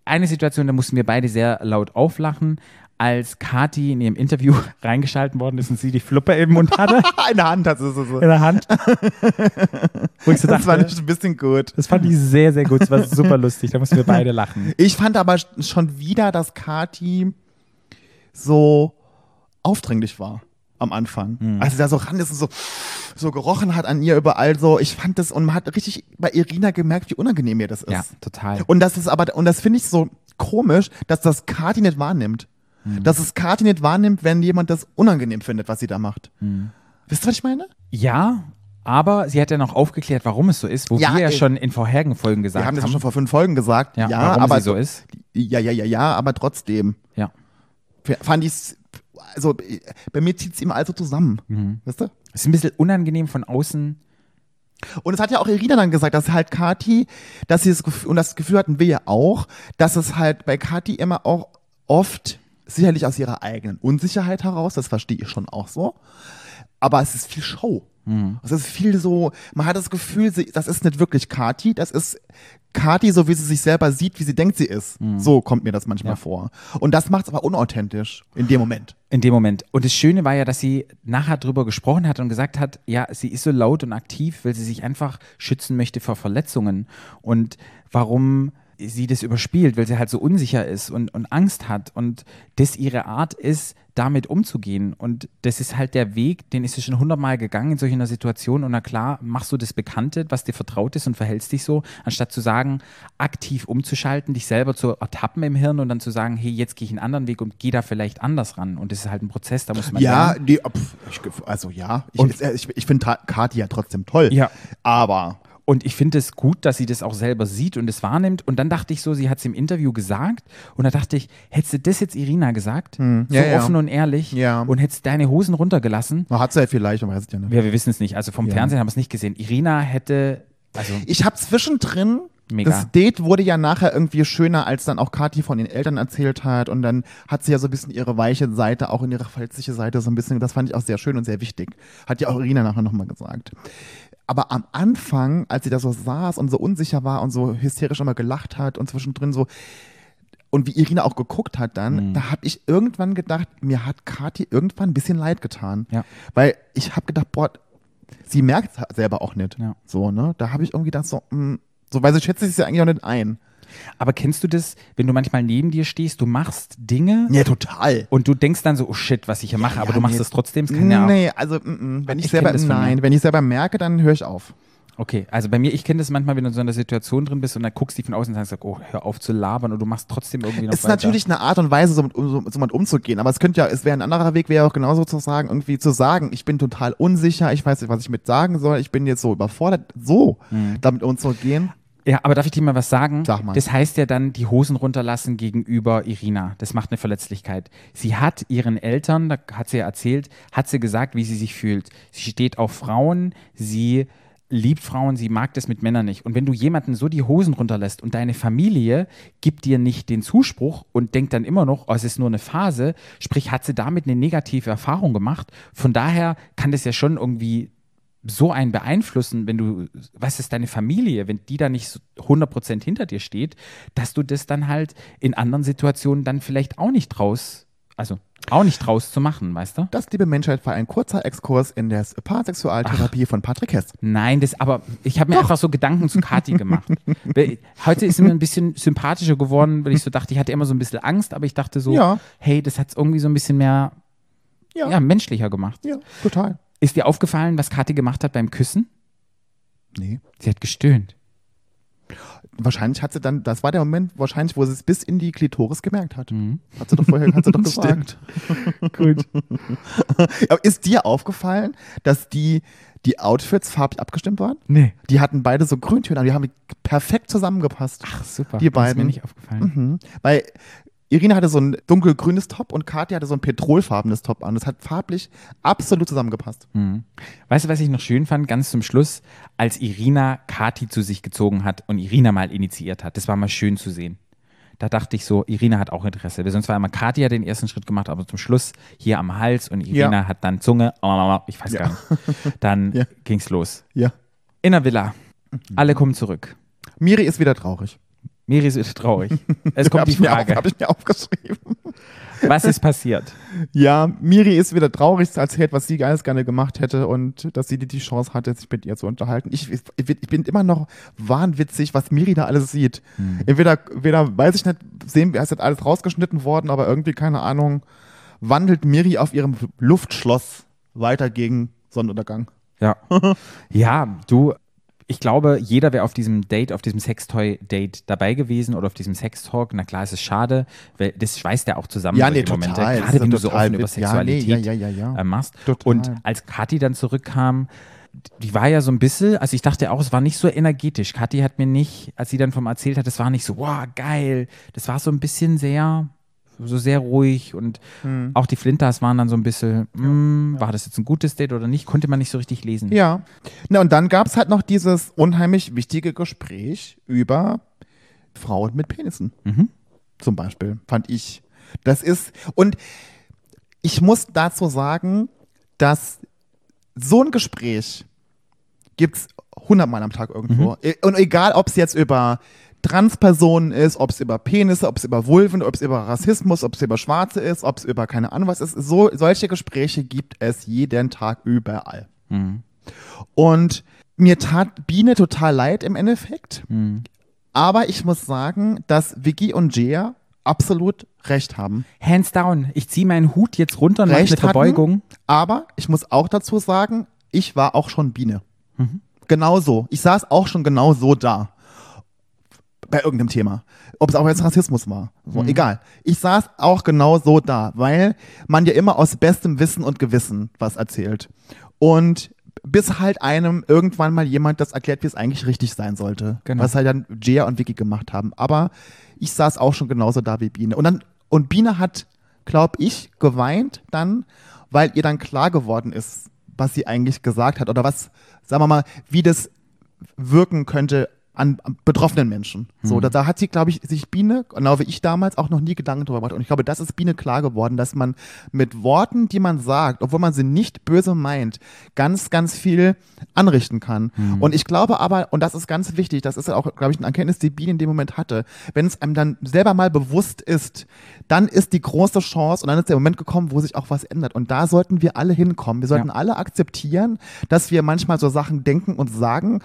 Eine Situation, da mussten wir beide sehr laut auflachen, als Kati in ihrem Interview reingeschalten worden ist und sie die Fluppe im Mund hatte, Eine Hand hat es so. in der Hand. Wo ich so Das war dachte, nicht ein bisschen gut. das fand ich sehr, sehr gut. Das war super lustig. Da mussten wir beide lachen. Ich fand aber schon wieder, dass Kati so aufdringlich war am Anfang. Hm. Als sie da so ran ist und so, so gerochen hat an ihr überall so. Ich fand das, und man hat richtig bei Irina gemerkt, wie unangenehm ihr das ist. Ja, total. Und das ist aber, und das finde ich so komisch, dass das Kati nicht wahrnimmt. Hm. Dass es Kati nicht wahrnimmt, wenn jemand das unangenehm findet, was sie da macht. Hm. Wisst ihr, was ich meine? Ja, aber sie hat ja noch aufgeklärt, warum es so ist, wo Ja, wir ja ey. schon in vorherigen Folgen gesagt Wir haben das haben. schon vor fünf Folgen gesagt. ja, Ja, warum aber sie so ist. Ja, ja, ja, ja, aber trotzdem. Ja. Fand ich also bei mir zieht es immer also zusammen. Mhm. Weißt du? Es ist ein bisschen unangenehm von außen. Und es hat ja auch Irina dann gesagt, dass halt Kati, dass sie das Gefühl, und das Gefühl hatten wir ja auch, dass es halt bei Kati immer auch oft, sicherlich aus ihrer eigenen Unsicherheit heraus, das verstehe ich schon auch so, aber es ist viel Show. Es ist viel so, man hat das Gefühl, sie, das ist nicht wirklich Kati, das ist Kati, so wie sie sich selber sieht, wie sie denkt, sie ist. So kommt mir das manchmal Ja. vor. Und das macht es aber unauthentisch in dem Moment. In dem Moment. Und das Schöne war ja, dass sie nachher drüber gesprochen hat und gesagt hat, ja, sie ist so laut und aktiv, weil sie sich einfach schützen möchte vor Verletzungen. Und warum sie das überspielt, weil sie halt so unsicher ist und, und Angst hat und das ihre Art ist, damit umzugehen. Und das ist halt der Weg, den ist sie schon hundertmal gegangen in solch einer Situation. Und na klar, machst du das Bekannte, was dir vertraut ist und verhältst dich so, anstatt zu sagen, aktiv umzuschalten, dich selber zu ertappen im Hirn und dann zu sagen, hey, jetzt gehe ich einen anderen Weg und gehe da vielleicht anders ran. Und das ist halt ein Prozess, da muss man Ja, die, also ja, ich, Und- ich, ich finde Kati ja trotzdem toll. Ja. Aber Und ich finde es gut, dass sie das auch selber sieht und es wahrnimmt. Und dann dachte ich so, sie hat es im Interview gesagt. Und da dachte ich, hättest du das jetzt Irina gesagt, so Hm. Ja, ja. offen und ehrlich, Ja. und hättest deine Hosen runtergelassen, man hat es ja vielleicht, man weiß es ja nicht. ja, wir wissen es nicht. Also vom Ja. Fernsehen haben wir es nicht gesehen. Irina hätte, also Ich habe zwischendrin Mega. Das Date wurde ja nachher irgendwie schöner, als dann auch Kathi von den Eltern erzählt hat. Und dann hat sie ja so ein bisschen ihre weiche Seite, auch in ihre verletzliche Seite so ein bisschen. Das fand ich auch sehr schön und sehr wichtig. Hat ja auch Irina nachher nochmal gesagt. Aber am Anfang, als sie da so saß und so unsicher war und so hysterisch immer gelacht hat und zwischendrin so, und wie Irina auch geguckt hat dann, Mhm. da habe ich irgendwann gedacht, mir hat Kathi irgendwann ein bisschen leid getan. Ja. Weil ich habe gedacht, boah, sie merkt es selber auch nicht. Ja. So, ne? Da habe ich irgendwie gedacht, so, mh, so, weil sie schätzt sich ja eigentlich auch nicht ein. Aber kennst du das, wenn du manchmal neben dir stehst, du machst Dinge Ja, total. und du denkst dann so, oh shit, was ich hier mache, aber Ja, du machst nee. es trotzdem. Es kann ja auch, nee, also mm, mm, wenn ich, Ich selber nein, wenn ich selber merke, dann höre ich auf. Okay, also bei mir, ich kenne das manchmal, wenn du in so einer Situation drin bist und dann guckst du von außen und sagst, oh, hör auf zu labern und du machst trotzdem irgendwie noch Es ist weiter. natürlich eine Art und Weise, so mit, so, so mit umzugehen. Aber es könnte ja, es wäre ein anderer Weg, wäre auch genauso zu sagen, irgendwie zu sagen, ich bin total unsicher, ich weiß nicht, was ich mit sagen soll, ich bin jetzt so überfordert, so Mhm. damit umzugehen. Ja, aber darf ich dir mal was sagen? Sag mal. Das heißt ja dann, die Hosen runterlassen gegenüber Irina. Das macht eine Verletzlichkeit. Sie hat ihren Eltern, da hat sie ja erzählt, hat sie gesagt, wie sie sich fühlt. Sie steht auf Frauen, sie liebt Frauen, sie mag das mit Männern nicht. Und wenn du jemanden so die Hosen runterlässt und deine Familie gibt dir nicht den Zuspruch und denkt dann immer noch, oh, es ist nur eine Phase, sprich, hat sie damit eine negative Erfahrung gemacht. Von daher kann das ja schon irgendwie so einen beeinflussen, wenn du, was ist deine Familie, wenn die da nicht so 100% hinter dir steht, dass du das dann halt in anderen Situationen dann vielleicht auch nicht draus, also auch nicht draus zu machen, weißt du? Das, liebe Menschheit, war ein kurzer Exkurs in der Pansexualtherapie von Patrick Hess. Nein, das, aber ich habe mir einfach so Gedanken zu Kati gemacht. Heute ist sie mir ein bisschen sympathischer geworden, weil ich so dachte, ich hatte immer so ein bisschen Angst, aber ich dachte so, Ja. hey, das hat es irgendwie so ein bisschen mehr Ja. ja, menschlicher gemacht. Ja, total. Ist dir aufgefallen, was Kathi gemacht hat beim Küssen? Nee. Sie hat gestöhnt. Wahrscheinlich hat sie dann, das war der Moment, wahrscheinlich, wo sie es bis in die Klitoris gemerkt hat. Mhm. Hat sie doch vorher, hat sie doch gesagt. Gut. Aber ist dir aufgefallen, dass die, die Outfits farblich abgestimmt waren? Nee. Die hatten beide so Grüntöne, aber die haben perfekt zusammengepasst. Ach, super. Die Das ist mir beiden. nicht aufgefallen. Mhm. Weil Irina hatte so ein dunkelgrünes Top und Katja hatte so ein petrolfarbenes Top an. Das hat farblich absolut zusammengepasst. Mhm. Weißt du, was ich noch schön fand, ganz zum Schluss, als Irina Kati zu sich gezogen hat und Irina mal initiiert hat. Das war mal schön zu sehen. Da dachte ich so, Irina hat auch Interesse. Weil Sonst war immer Katia den ersten Schritt gemacht, aber zum Schluss hier am Hals und Irina Ja. hat dann Zunge, ich weiß gar nicht. Dann Ja. ging's los. Ja. In der Villa. Alle kommen zurück. Miri ist wieder traurig. Miri ist traurig. Es kommt die Frage, Auf, hab ich mir aufgeschrieben. was ist passiert? Ja, Miri ist wieder traurig, erzählt, was sie alles gerne gemacht hätte und dass sie die, Chance hatte, sich mit ihr zu unterhalten. Ich, ich, ich bin immer noch wahnwitzig, was Miri da alles sieht. Entweder, entweder, weiß ich nicht, sehen wir, es ist alles rausgeschnitten worden, aber irgendwie, keine Ahnung, wandelt Miri auf ihrem Luftschloss weiter gegen Sonnenuntergang. Ja. ja, du, ich glaube, jeder wäre auf diesem Date, auf diesem Sextoy-Date dabei gewesen oder auf diesem Sextalk. Na klar, es ist schade, weil das schweißt ja auch zusammen. Ja, nee, total. Momente, Gerade wenn du so offen über witz- ja, Sexualität nee, ja, ja, ja, ja. äh, machst. Total. Und als Kathi dann zurückkam, die war ja so ein bisschen, also ich dachte auch, es war nicht so energetisch. Kathi hat mir nicht, als sie dann vom erzählt hat, es war nicht so, wow, geil. Das war so ein bisschen sehr, so sehr ruhig und Hm. auch die Flinters waren dann so ein bisschen, mm, war das jetzt ein gutes Date oder nicht? Konnte man nicht so richtig lesen. Ja. Na, und dann gab es halt noch dieses unheimlich wichtige Gespräch über Frauen mit Penissen. Mhm. Zum Beispiel, fand ich. Das ist, und ich muss dazu sagen, dass so ein Gespräch gibt es hundertmal am Tag irgendwo. E- Und egal, ob es jetzt über Transpersonen ist, ob es über Penisse, ob es über Vulven, ob es über Rassismus, ob es über Schwarze ist, ob es über keine Ahnung was ist. So, solche Gespräche gibt es jeden Tag überall. Mhm. Und mir tat Biene total leid im Endeffekt. Mhm. Aber ich muss sagen, dass Vicky und Jia absolut recht haben. Hands down. Ich ziehe meinen Hut jetzt runter und mache eine Recht Verbeugung. Hatten, aber ich muss auch dazu sagen, ich war auch schon Biene. Mhm. Genau so. Ich saß auch schon genau so da. Bei irgendeinem Thema. Ob es auch jetzt Rassismus war. Mhm. So, Egal. Ich saß auch genau so da, weil man ja immer aus bestem Wissen und Gewissen was erzählt. Und bis halt einem irgendwann mal jemand das erklärt, wie es eigentlich richtig sein sollte. Genau. Was halt dann Jia und Vicky gemacht haben. Aber ich saß auch schon genauso da wie Biene. Und dann, und Biene hat, glaub ich, geweint dann, weil ihr dann klar geworden ist, was sie eigentlich gesagt hat oder was, sagen wir mal, wie das wirken könnte an an betroffenen Menschen. So, Hm. da, da hat sie, glaube ich, sich Biene, genau wie ich damals, auch noch nie Gedanken drüber gemacht. Und ich glaube, das ist Biene klar geworden, dass man mit Worten, die man sagt, obwohl man sie nicht böse meint, ganz, ganz viel anrichten kann. Hm. Und ich glaube aber, und das ist ganz wichtig, das ist auch, glaube ich, eine Erkenntnis, die Biene in dem Moment hatte, wenn es einem dann selber mal bewusst ist, dann ist die große Chance und dann ist der Moment gekommen, wo sich auch was ändert. Und da sollten wir alle hinkommen. Wir sollten Ja. alle akzeptieren, dass wir manchmal so Sachen denken und sagen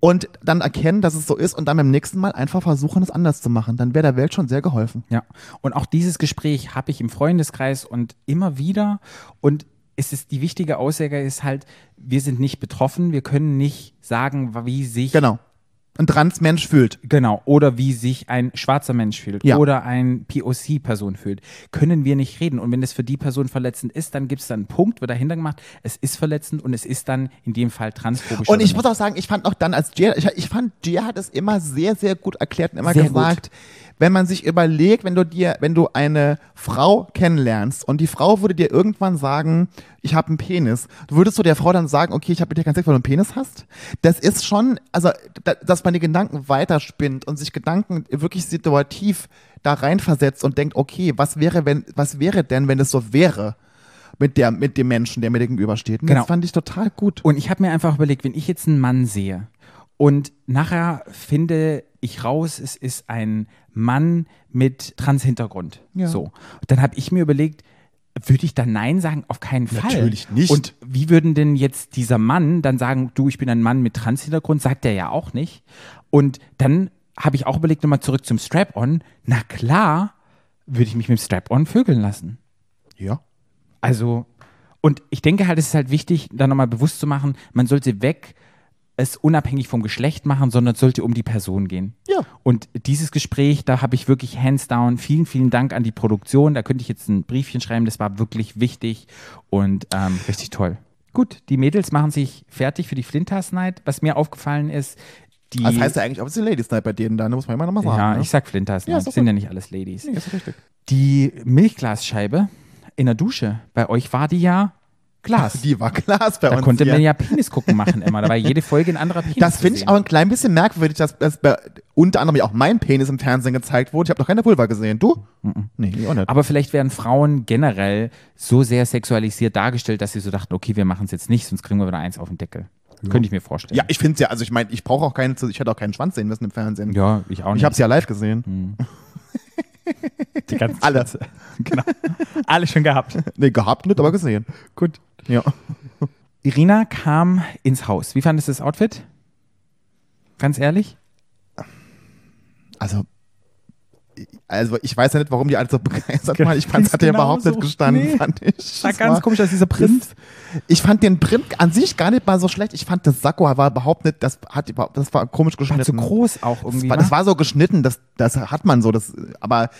und dann erkennen, dass es so ist und dann beim nächsten Mal einfach versuchen, es anders zu machen. Dann wäre der Welt schon sehr geholfen. Ja, und auch dieses Gespräch habe ich im Freundeskreis und immer wieder. Und es ist die wichtige Aussage ist halt, wir sind nicht betroffen, wir können nicht sagen, wie sich Genau. Ein Transmensch fühlt. Genau, oder wie sich ein schwarzer Mensch fühlt Ja. oder ein POC-Person fühlt, können wir nicht reden. Und wenn es für die Person verletzend ist, dann gibt es dann einen Punkt, wird dahinter gemacht, es ist verletzend und es ist dann in dem Fall transphobisch. Und ich muss auch sagen, ich fand auch dann als Gia, ich, ich fand, Gia hat es immer sehr, sehr gut erklärt und immer Sehr gesagt, wenn man sich überlegt, wenn du dir, wenn du eine Frau kennenlernst und die Frau würde dir irgendwann sagen, ich habe einen Penis, würdest du der Frau dann sagen, okay, ich habe mit dir keinen Sex, weil du einen Penis hast? Das ist schon, also, da, dass man die Gedanken weiterspinnt und sich Gedanken wirklich situativ da reinversetzt und denkt, okay, was wäre, wenn, was wäre denn, wenn es so wäre? Mit, der, mit dem Menschen, der mir gegenübersteht. Und Genau. Das fand ich total gut. Und ich habe mir einfach überlegt, wenn ich jetzt einen Mann sehe und nachher finde ich raus, es ist ein Mann mit Trans-Hintergrund, Ja. so, dann habe ich mir überlegt, würde ich dann Nein sagen? Auf keinen Fall. Natürlich nicht. Und wie würden denn jetzt dieser Mann dann sagen, du, ich bin ein Mann mit Trans-Hintergrund? Sagt er ja auch nicht. Und dann habe ich auch überlegt, nochmal zurück zum Strap-on. Na klar, würde ich mich mit dem Strap-on vögeln lassen. Ja. Also, und ich denke halt, es ist halt wichtig, da nochmal bewusst zu machen, man sollte weg es unabhängig vom Geschlecht machen, sondern es sollte um die Person gehen. Ja. Und dieses Gespräch, da habe ich wirklich hands down, vielen, vielen Dank an die Produktion. Da könnte ich jetzt ein Briefchen schreiben, das war wirklich wichtig und ähm, richtig toll. Gut, die Mädels machen sich fertig für die Flinters Night. Was mir aufgefallen ist, die. Das heißt ja eigentlich, ob es die Ladies Night bei denen da, muss man immer noch mal sagen. ja, ne? ich sag Flinters Ja, Night, ist doch sind ja nicht alles Ladies. Nee, ist richtig. Die Milchglasscheibe in der Dusche, bei euch war die ja Glas. Die war Glas bei Da uns. konnte hier. man ja Penis gucken machen immer. Da war jede Folge ein anderer Penis. das finde ich auch ein klein bisschen merkwürdig, dass, dass unter anderem ja auch mein Penis im Fernsehen gezeigt wurde. Ich habe noch keine Vulva gesehen. Du? Nee, ich auch nicht. Aber vielleicht werden Frauen generell so sehr sexualisiert dargestellt, dass sie so dachten, okay, wir machen es jetzt nicht, sonst kriegen wir wieder eins auf den Deckel. Könnte ich mir vorstellen. ja, ich finde es ja, also ich meine, ich brauche auch keinen, ich hätte auch keinen Schwanz sehen müssen im Fernsehen. Ja, ich auch nicht. Ich habe es ja live gesehen. die ganzen Alle. genau. Alle schon gehabt. Nee, gehabt nicht, aber gesehen. Gut. Ja. Irina kam ins Haus. Wie fandest du das Outfit? Ganz ehrlich? Also, also ich weiß ja nicht, warum die alle so begeistert waren. Ich fand, es hat ja überhaupt genauso. nicht gestanden, Nee. fand ich. War Das ganz komisch, dass dieser Print. Ich fand den Print an sich gar nicht mal so schlecht. Ich fand das Sakko war überhaupt nicht, das hat überhaupt, das war komisch War geschnitten. zu groß auch Das irgendwie. war, wa? das war so geschnitten, das, das hat man so, das, aber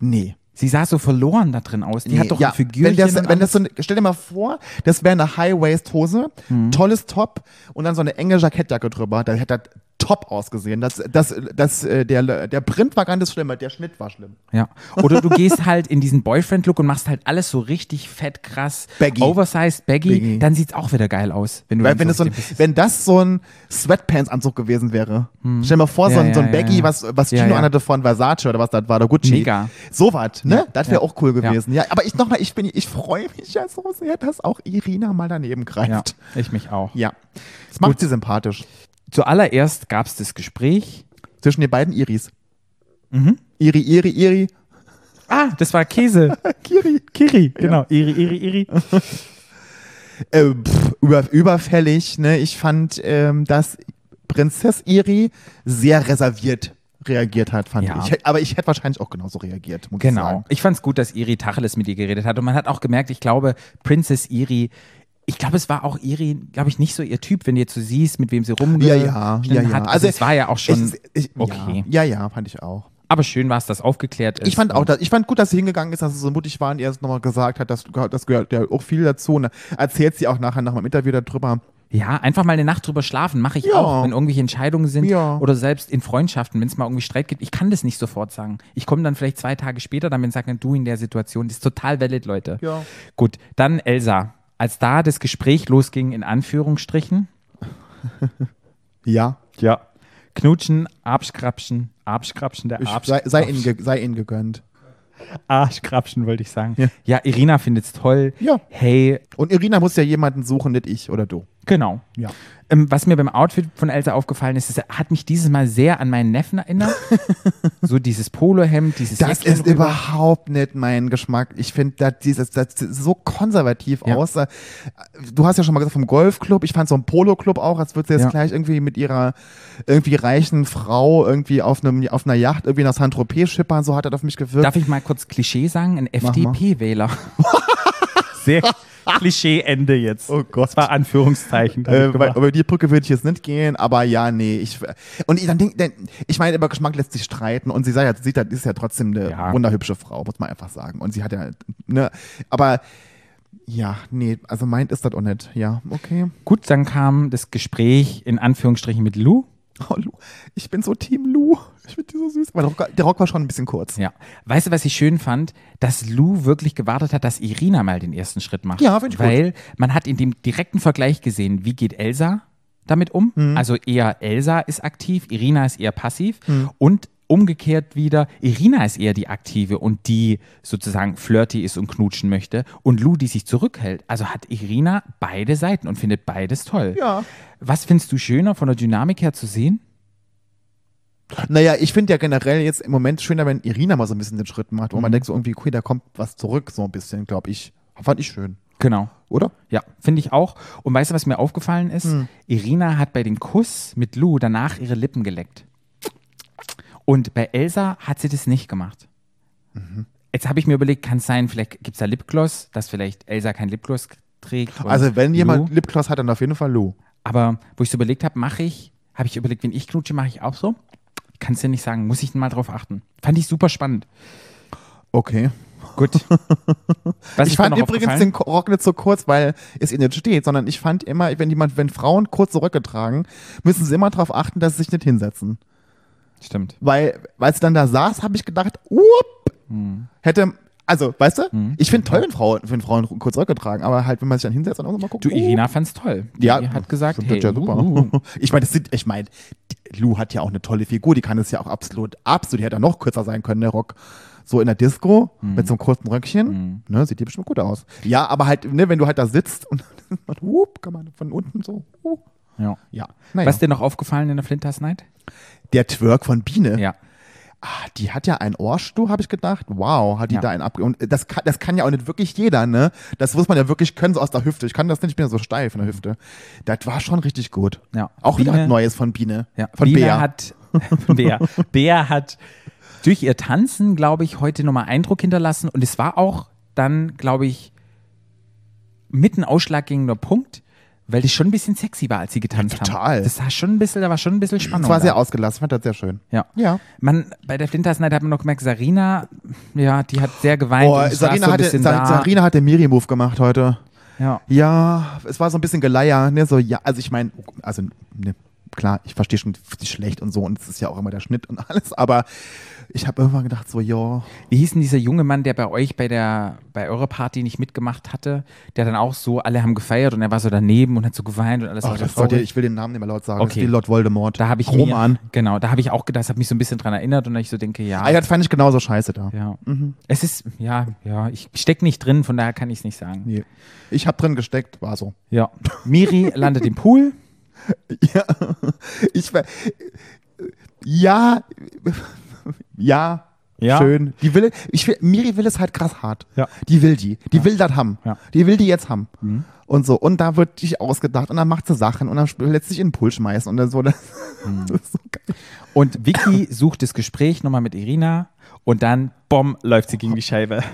nee. Sie sah so verloren da drin aus. Die nee. hat doch ja, ein Figürchen. wenn das, wenn das so, eine- stell dir mal vor, das wäre eine High-Waist-Hose, Mhm. tolles Top und dann so eine enge Jackettjacke drüber. Da hätte das top ausgesehen. Das, das, das, äh, der, der Print war ganz schlimm, der Schnitt war schlimm. Ja. Oder du gehst halt in diesen Boyfriend-Look und machst halt alles so richtig fett, krass, Baggy. oversized, baggy, Baggy. dann sieht's auch wieder geil aus. Wenn du Weil wenn, so ein, wenn das so ein Sweatpants-Anzug gewesen wäre, stell dir mal vor, so Hm. Ja, ein, so ein ja, Baggy, ja. was, was Ja, Gino ja. anhatte von Versace oder was das war, der Gucci. Mega. So was, ne? Ja, Das wäre ja. auch cool gewesen. Ja. aber ich nochmal, ich bin, ich freue mich ja so sehr, dass auch Irina mal daneben ja, greift. ich mich auch. Ja. Das macht sie sympathisch. Zuallererst gab's das Gespräch. Zwischen den beiden Iris. Mhm. Iri, Iri, Iri. Ah, das war Käse. Kiri. Kiri, genau. Iri, Iri, Iri. Äh, pff, über, überfällig, ne? Ich fand, ähm, dass Prinzess Iri sehr reserviert reagiert hat, fand Ja. ich. Aber ich hätte wahrscheinlich auch genauso reagiert, muss ich Genau. sagen. Ich fand's gut, dass Iri Tacheles mit ihr geredet hat. Und man hat auch gemerkt, ich glaube, Princess Iri, ich glaube, es war auch Iri, glaube ich, nicht so ihr Typ, wenn du jetzt so siehst, mit wem sie rumge Ja, ja, ja, ja. hat. Also, es war ja auch schon Ich, ich, okay. Ja, ja, ja, fand ich auch. Aber schön war es, dass aufgeklärt ist. Ich fand auch, Und- dass, ich fand gut, dass sie hingegangen ist, dass sie so mutig war und ihr es nochmal gesagt hat, dass das gehört ja auch viel dazu. Und erzählt sie auch nachher nach dem Interview darüber. Ja, einfach mal eine Nacht drüber schlafen, mache ich Ja. auch, wenn irgendwelche Entscheidungen sind Ja. oder selbst in Freundschaften, wenn es mal irgendwie Streit gibt. Ich kann das nicht sofort sagen. Ich komme dann vielleicht zwei Tage später, dann wenn sagt du in der Situation, das ist total valid, Leute. Ja. Gut, dann Elsa. Als da das Gespräch losging, in Anführungsstrichen, Ja. ja. Knutschen, Arschkrapschen, Arschkrapschen, der Arsch, sei, sei, ihnen, sei ihnen gegönnt. Arschkrapschen, wollte ich sagen. Ja. Ja, Irina findet's toll. Ja. Hey, Und Irina muss ja jemanden suchen, nicht ich oder du. Genau. Ja. Ähm, was mir beim Outfit von Elsa aufgefallen ist, es hat mich dieses Mal sehr an meinen Neffen erinnert. so dieses Polohemd, dieses Das Jäckchen ist rüber. überhaupt nicht mein Geschmack. Ich finde, das, dieses, das sieht so konservativ Ja. aus. Du hast ja schon mal gesagt vom Golfclub. Ich fand so ein Polo-Club auch, als würde sie jetzt Ja. gleich irgendwie mit ihrer irgendwie reichen Frau irgendwie auf, einem, auf einer Yacht irgendwie nach Saint-Tropez schippern. So hat das auf mich gewirkt. Darf ich mal kurz Klischee sagen? Ein. FDP-Wähler. sehr Klischee-Ende jetzt. Oh Gott. Das war Anführungszeichen. Äh, über die Brücke würde ich jetzt nicht gehen, aber ja, nee. Ich, und ich, dann denk, denn, ich meine, über Geschmack lässt sich streiten und sie sei ja, sie sie ist ja trotzdem eine Ja. wunderhübsche Frau, muss man einfach sagen. Und sie hat ja, ne, aber ja, nee, also meint ist das auch nicht. Ja, okay. Gut, dann kam das Gespräch in Anführungsstrichen mit Lou. Oh, Lu, ich bin so Team Lu. Ich finde die so süß. Aber der Rock, der Rock war schon ein bisschen kurz. Ja. Weißt du, was ich schön fand? Dass Lou wirklich gewartet hat, dass Irina mal den ersten Schritt macht. Ja, find ich gut. Weil man hat in dem direkten Vergleich gesehen, wie geht Elsa damit um? Mhm. Also eher Elsa ist aktiv, Irina ist eher passiv und umgekehrt wieder, Irina ist eher die Aktive und die sozusagen flirty ist und knutschen möchte und Lou, die sich zurückhält. Also hat Irina beide Seiten und findet beides toll. Ja. Was findest du schöner von der Dynamik her zu sehen? Naja, ich finde ja generell jetzt im Moment schöner, wenn Irina mal so ein bisschen den Schritt macht, wo Mhm. man denkt so irgendwie, okay, da kommt was zurück, so ein bisschen, glaube ich. Fand ich schön. Genau. Oder? Ja, finde ich auch. Und weißt du, was mir aufgefallen ist? Irina hat bei dem Kuss mit Lou danach ihre Lippen geleckt. Und bei Elsa hat sie das nicht gemacht. Jetzt habe ich mir überlegt, kann es sein, vielleicht gibt es da Lipgloss, dass vielleicht Elsa kein Lipgloss trägt. Also wenn jemand Lou. Lipgloss hat, dann auf jeden Fall Lu. Aber wo ich so überlegt habe, mache ich, habe ich überlegt, wenn ich knutsche, mache ich auch so. Kannst dir nicht sagen, muss ich mal drauf achten. Fand ich super spannend. Okay. Gut. Was ich fand übrigens den Rock nicht so kurz, weil es ihr nicht steht, sondern ich fand immer, wenn jemand, wenn Frauen kurz zurückgetragen, müssen sie immer darauf achten, dass sie sich nicht hinsetzen. Stimmt. Weil, weil sie dann da saß, habe ich gedacht, up, Hm. hätte, also, weißt du, ich finde toll, wenn Frauen, wenn Frauen kurz zurückgetragen, aber halt, wenn man sich dann hinsetzt, dann auch so mal gucken. Du, Irina fand's toll. Die Ja, hat gesagt, hey, ja super. uh, uh. Ich meine, ich meine, Lou hat ja auch eine tolle Figur, die kann es ja auch absolut, absolut, die hätte ja noch kürzer sein können, der Rock. So in der Disco Mhm. mit so einem kurzen Röckchen, ne, sieht die bestimmt gut aus. Ja, aber halt, ne, wenn du halt da sitzt und man, whoop, kann man von unten so, uh. Ja. ja. Naja. Was dir noch aufgefallen in der Flinters Night? Der Twerk von Biene, Ja. ah, die hat ja einen Ohrstuhl, habe ich gedacht. Wow, hat die Ja. da einen ab. Und das kann, das kann ja auch nicht wirklich jeder, ne? Das muss man ja wirklich können, so aus der Hüfte. Ich kann das nicht, ich bin ja so steif in der Hüfte. Das war schon richtig gut. Ja. Auch wieder Biene- was Neues von Biene. Ja, Von Biene Bea. hat von Bea. Bea hat durch ihr Tanzen, glaube ich, heute nochmal Eindruck hinterlassen und es war auch dann, glaube ich, mit ein ausschlaggebender Punkt, weil das schon ein bisschen sexy war, als sie getanzt Ja, total. haben. Das war schon ein bisschen, da war schon ein bisschen Spannung. Das war sehr da. ausgelassen, ich fand das sehr schön. Ja. Ja. Man, bei der Flinters Night hat man noch gemerkt, Sarina, ja, die hat sehr geweint. Saß Sarina, so hatte, Sa. Sarina hat den Miri-Move gemacht heute. Ja. Ja, es war so ein bisschen Geleier, ne, so, ja, also ich meine, also, ne, klar, ich verstehe schon die schlecht und so und es ist ja auch immer der Schnitt und alles, aber ich habe irgendwann gedacht, so, ja, Wie hieß denn dieser junge Mann, der bei euch bei der bei eurer Party nicht mitgemacht hatte, der dann auch so, alle haben gefeiert und er war so daneben und hat so geweint und alles oh, war so das sollte, ich will den Namen nicht mehr laut sagen, das Okay. ist wie Lord Voldemort. Da habe ich Roman. mir, genau, da habe ich auch gedacht, das hat mich so ein bisschen dran erinnert und ich so denke, ja, Ah, das fand ich genauso scheiße da. ja. Es ist, ja, ja, ich stecke nicht drin, von daher kann ich es nicht sagen. Nee. Ich habe drin gesteckt, war so. Ja. Miri landet im Pool. Ja, ich war, ja, ja, Ja. schön. Die will, ich will, Miri will es halt krass hart. Ja. Die will die. Die will das haben. Ja. Mhm. Die will die jetzt haben. Und so. Und da wird dich ausgedacht und dann macht sie Sachen und dann lässt sich in den Pool schmeißen und dann so. Das, Mhm. das ist so geil. Und Vicky sucht das Gespräch nochmal mit Irina und dann, bom, läuft sie gegen die Scheibe.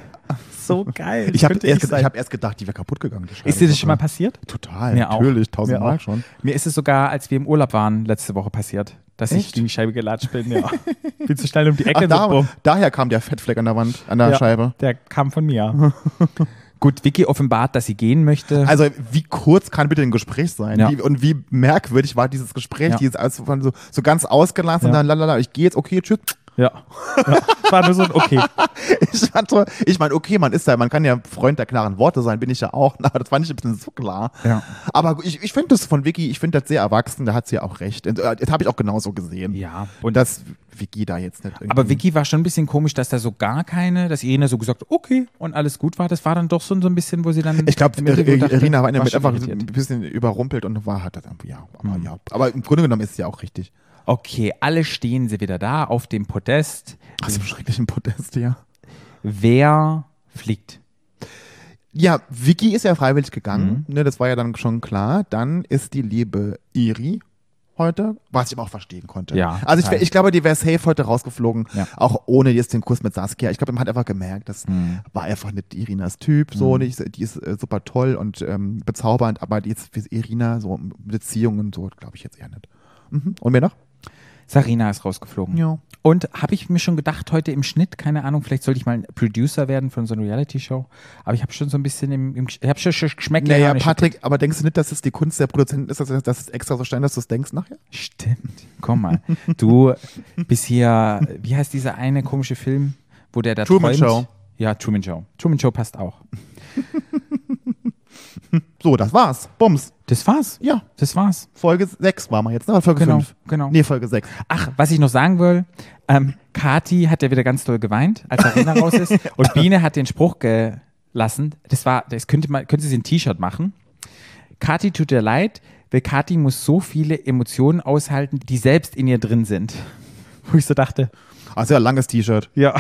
So geil. Ich habe erst, ich hab erst gedacht, die wäre kaputt gegangen. ist dir das schon mal passiert? Total, Mir auch. natürlich, tausendmal schon. Mir ist es sogar, als wir im Urlaub waren, letzte Woche passiert, dass ich Echt? gegen die Scheibe gelatscht bin. Ja. bin zu schnell um die Ecke. Ach, da, daher kam der Fettfleck an der Wand, an der Ja, Scheibe. Der kam von mir. Gut, Vicky offenbart, dass sie gehen möchte. Also wie kurz kann bitte ein Gespräch sein? Ja. Wie, und wie merkwürdig war dieses Gespräch? Ja. Dieses also von so, so ganz ausgelassen Ja. und dann lalala, ich gehe jetzt, okay, tschüss. Ja. ja. War nur so ein Okay. Ich, fand so, ich meine, okay, man ist ja, man kann ja Freund der klaren Worte sein, bin ich ja auch, aber das fand ich ein bisschen so klar. Ja. Aber ich, ich finde das von Vicky, ich finde das sehr erwachsen, da hat sie ja auch recht. Äh, Das habe ich auch genauso gesehen. Ja. Und dass Vicky da jetzt nicht. Aber irgendwie- Vicky war schon ein bisschen komisch, dass da so gar keine, dass Irina so gesagt, okay, und alles gut war. Das war dann doch so, so ein bisschen, wo sie dann. Ich glaube, dachte, Irina war, schon einfach ein bisschen überrumpelt und war hat das irgendwie, ja, aber Mhm. ja. Aber im Grunde genommen ist sie auch richtig. Okay, alle stehen sie wieder da auf dem Podest. Aus dem schrecklichen Podest, ja. Wer fliegt? Ja, Vicky ist ja freiwillig gegangen, Mhm. ne, das war ja dann schon klar. Dann ist die liebe Iri heute, was ich aber auch verstehen konnte. Ja, Also ich, ich glaube, die wäre safe heute rausgeflogen, Ja. auch ohne jetzt den Kuss mit Saskia. Ich glaube, man hat einfach gemerkt, das Mhm. war einfach nicht Irinas Typ, so, die ist, die ist äh, super toll und ähm, bezaubernd, aber die jetzt für Irina, so Beziehungen, so, glaube ich jetzt eher nicht. Mhm. Und wer noch? Sarina ist rausgeflogen. Ja. Und habe ich mir schon gedacht, heute im Schnitt, keine Ahnung, vielleicht sollte ich mal ein Producer werden von so einer Reality-Show. Aber ich habe schon so ein bisschen im, im ich habe schon, geschmeckt. Naja, ja, Patrick, aber denkst du nicht, dass es die Kunst der Produzenten ist, dass es dass es extra so stein, dass du es denkst nachher? Stimmt. Komm mal. Du bist hier, wie heißt dieser eine komische Film, wo der da Truman träumt? Show. Ja, Truman Show. Truman Show passt auch. So, das war's. Bums. Das war's. Ja, Das war's. Folge 6 war mal jetzt, ne? Folge Genau, 5? genau. Nee, Folge 6. Ach, was ich noch sagen will, ähm, Kati hat ja wieder ganz doll geweint, als Arena raus ist. Und Biene hat den Spruch gelassen, das war, das könnte man, könnte sie ein T-Shirt machen. Kati tut dir leid, weil Kati muss so viele Emotionen aushalten, die selbst in ihr drin sind. Wo ich so dachte, Also ja, langes T-Shirt. ja.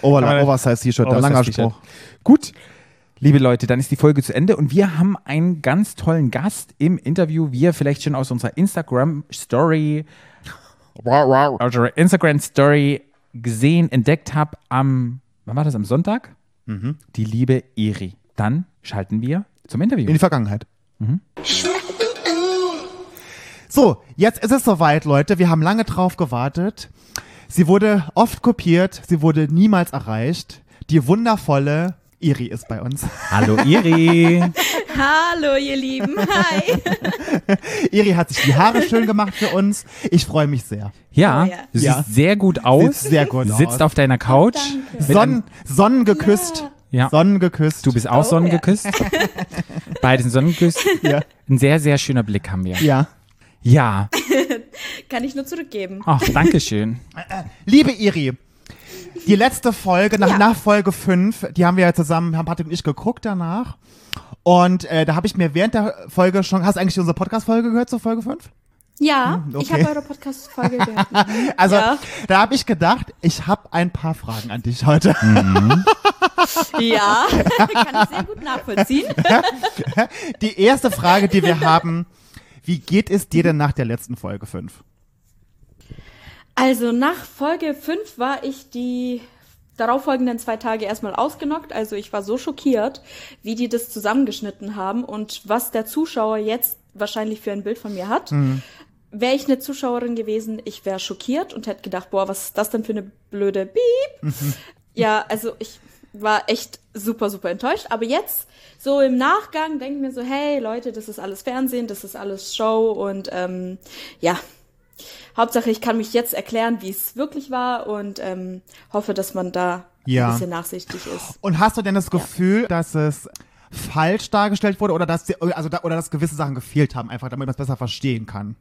Over Oversize-T-Shirt, der langer. Spruch. Gut. Liebe Leute, dann ist die Folge zu Ende und wir haben einen ganz tollen Gast im Interview, wie ihr vielleicht schon aus unserer Instagram-Story also Instagram Story gesehen, entdeckt habe am, wann war das, am Sonntag? Die liebe Iri. Dann schalten wir zum Interview. In die Vergangenheit. So, jetzt ist es soweit, Leute. Wir haben lange drauf gewartet. Sie wurde oft kopiert, sie wurde niemals erreicht. Die wundervolle Iri ist bei uns. Hallo Iri. Hallo, ihr Lieben. Hi. Iri hat sich die Haare schön gemacht für uns. Ich freue mich sehr. Ja, Oh ja. du Ja. siehst sehr gut aus. Sieht sehr gut Sitzt aus. auf deiner Couch. Mit Sonnen, Sonnengeküsst. Ja. Sonnengeküsst. Du bist auch Oh, sonnengeküsst. Beide sind sonnengeküsst. Ja. Ein sehr, sehr schöner Blick haben wir. ja. Ja. Kann ich nur zurückgeben. Ach, danke schön. Liebe Iri, die letzte Folge, nach, Ja. nach Folge 5, die haben wir ja zusammen, haben Patrick und ich geguckt danach. Und äh, da habe ich mir während der Folge schon, hast du eigentlich unsere Podcast-Folge gehört zur Folge 5? Ja, Hm, okay. ich habe eure Podcast-Folge gehört. Mhm. Also Ja. da habe ich gedacht, ich habe ein paar Fragen an dich heute. Ja, kann ich sehr gut nachvollziehen. Die erste Frage, die wir haben, wie geht es dir denn nach der letzten Folge 5? Also nach Folge 5 war ich die darauffolgenden zwei Tage erstmal ausgenockt. Also ich war so schockiert, wie die das zusammengeschnitten haben und was der Zuschauer jetzt wahrscheinlich für ein Bild von mir hat. Wäre ich eine Zuschauerin gewesen, ich wäre schockiert und hätte gedacht, boah, was ist das denn für eine blöde Beep? Ja, also ich war echt super, super enttäuscht. Aber jetzt, so im Nachgang, denke ich mir so, hey Leute, das ist alles Fernsehen, das ist alles Show und ähm, ja, Hauptsache, ich kann mich jetzt erklären, wie es wirklich war und ähm, hoffe, dass man da Ja. ein bisschen nachsichtig ist. Und hast du denn das Gefühl, dass es falsch dargestellt wurde oder dass, die, also da, oder dass gewisse Sachen gefehlt haben, einfach damit man es besser verstehen kann?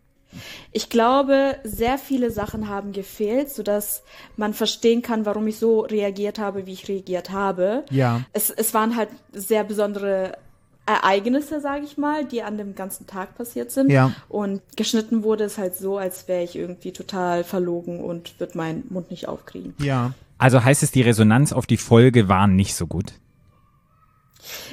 Ich glaube, sehr viele Sachen haben gefehlt, sodass man verstehen kann, warum ich so reagiert habe, wie ich reagiert habe. Ja. Es, es waren halt sehr besondere Ereignisse, sage ich mal, die an dem ganzen Tag passiert sind. Ja. Und geschnitten wurde es halt so, als wäre ich irgendwie total verlogen und würde meinen Mund nicht aufkriegen. Ja. Also heißt es, die Resonanz auf die Folge war nicht so gut.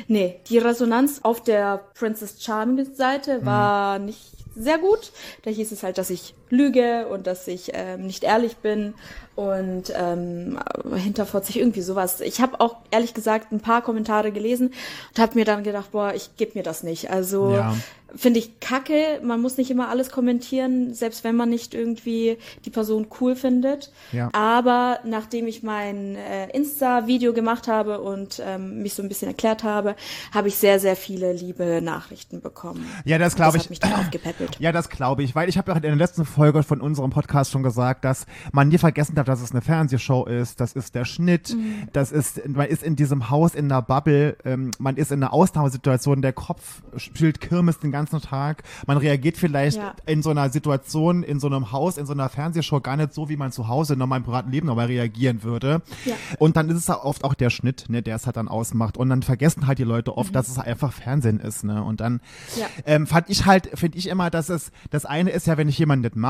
Nee, die Resonanz auf der Princess Charming Seite war nicht sehr gut. Da hieß es halt, dass ich lüge und dass ich ähm, nicht ehrlich bin und ähm, hinterfotzig irgendwie sowas. Ich habe auch ehrlich gesagt ein paar Kommentare gelesen und habe mir dann gedacht, boah, ich geb mir das nicht. Also Ja. finde ich kacke. Man muss nicht immer alles kommentieren, selbst wenn man nicht irgendwie die Person cool findet. Ja. Aber nachdem ich mein äh, Insta-Video gemacht habe und ähm, mich so ein bisschen erklärt habe, habe ich sehr, sehr viele liebe Nachrichten bekommen. Ja, das glaube Das ich. hat mich dann aufgepäppelt. Ja, das glaube ich, weil ich habe ja in der letzten Folge von unserem Podcast schon gesagt, dass man nie vergessen darf, dass es eine Fernsehshow ist, das ist der Schnitt, Mhm. das ist, man ist in diesem Haus in der Bubble, ähm, man ist in einer Ausnahmesituation, der Kopf spielt Kirmes den ganzen Tag, man reagiert vielleicht Ja. in so einer Situation, in so einem Haus, in so einer Fernsehshow gar nicht so, wie man zu Hause in meinem privaten Leben nochmal reagieren würde. Ja. Und dann ist es auch oft auch der Schnitt, ne, der es halt dann ausmacht. Und dann vergessen halt die Leute oft, dass es einfach Fernsehen ist, ne. Und dann Ja. ähm, fand ich halt, finde ich immer, dass es, das eine ist ja, wenn ich jemanden nicht mag,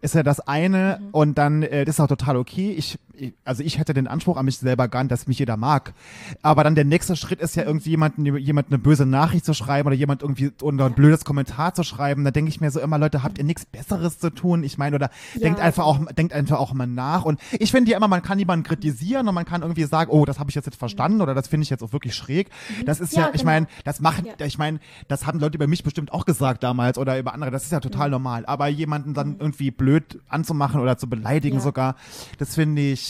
ist ja das eine und dann, äh, das ist auch total okay. Ich, also ich hätte den Anspruch an mich selber gar nicht, dass mich jeder mag. Aber dann der nächste Schritt ist ja irgendwie jemanden, jemand eine böse Nachricht zu schreiben oder jemand irgendwie oder ein blödes Kommentar zu schreiben. Da denke ich mir so immer, Leute, habt ihr nichts Besseres zu tun? Ich meine, oder denkt einfach auch, denkt einfach auch mal nach. Und ich finde ja immer, man kann jemanden kritisieren und man kann irgendwie sagen, oh, das habe ich jetzt nicht verstanden oder das finde ich jetzt auch wirklich schräg. Das ist ja, Ja, ich genau. meine, das machen, Ja. ich meine, das haben Leute über mich bestimmt auch gesagt damals oder über andere. Das ist ja Mhm. total normal. Aber jemanden dann irgendwie blöd anzumachen oder zu beleidigen Ja. sogar, das finde ich,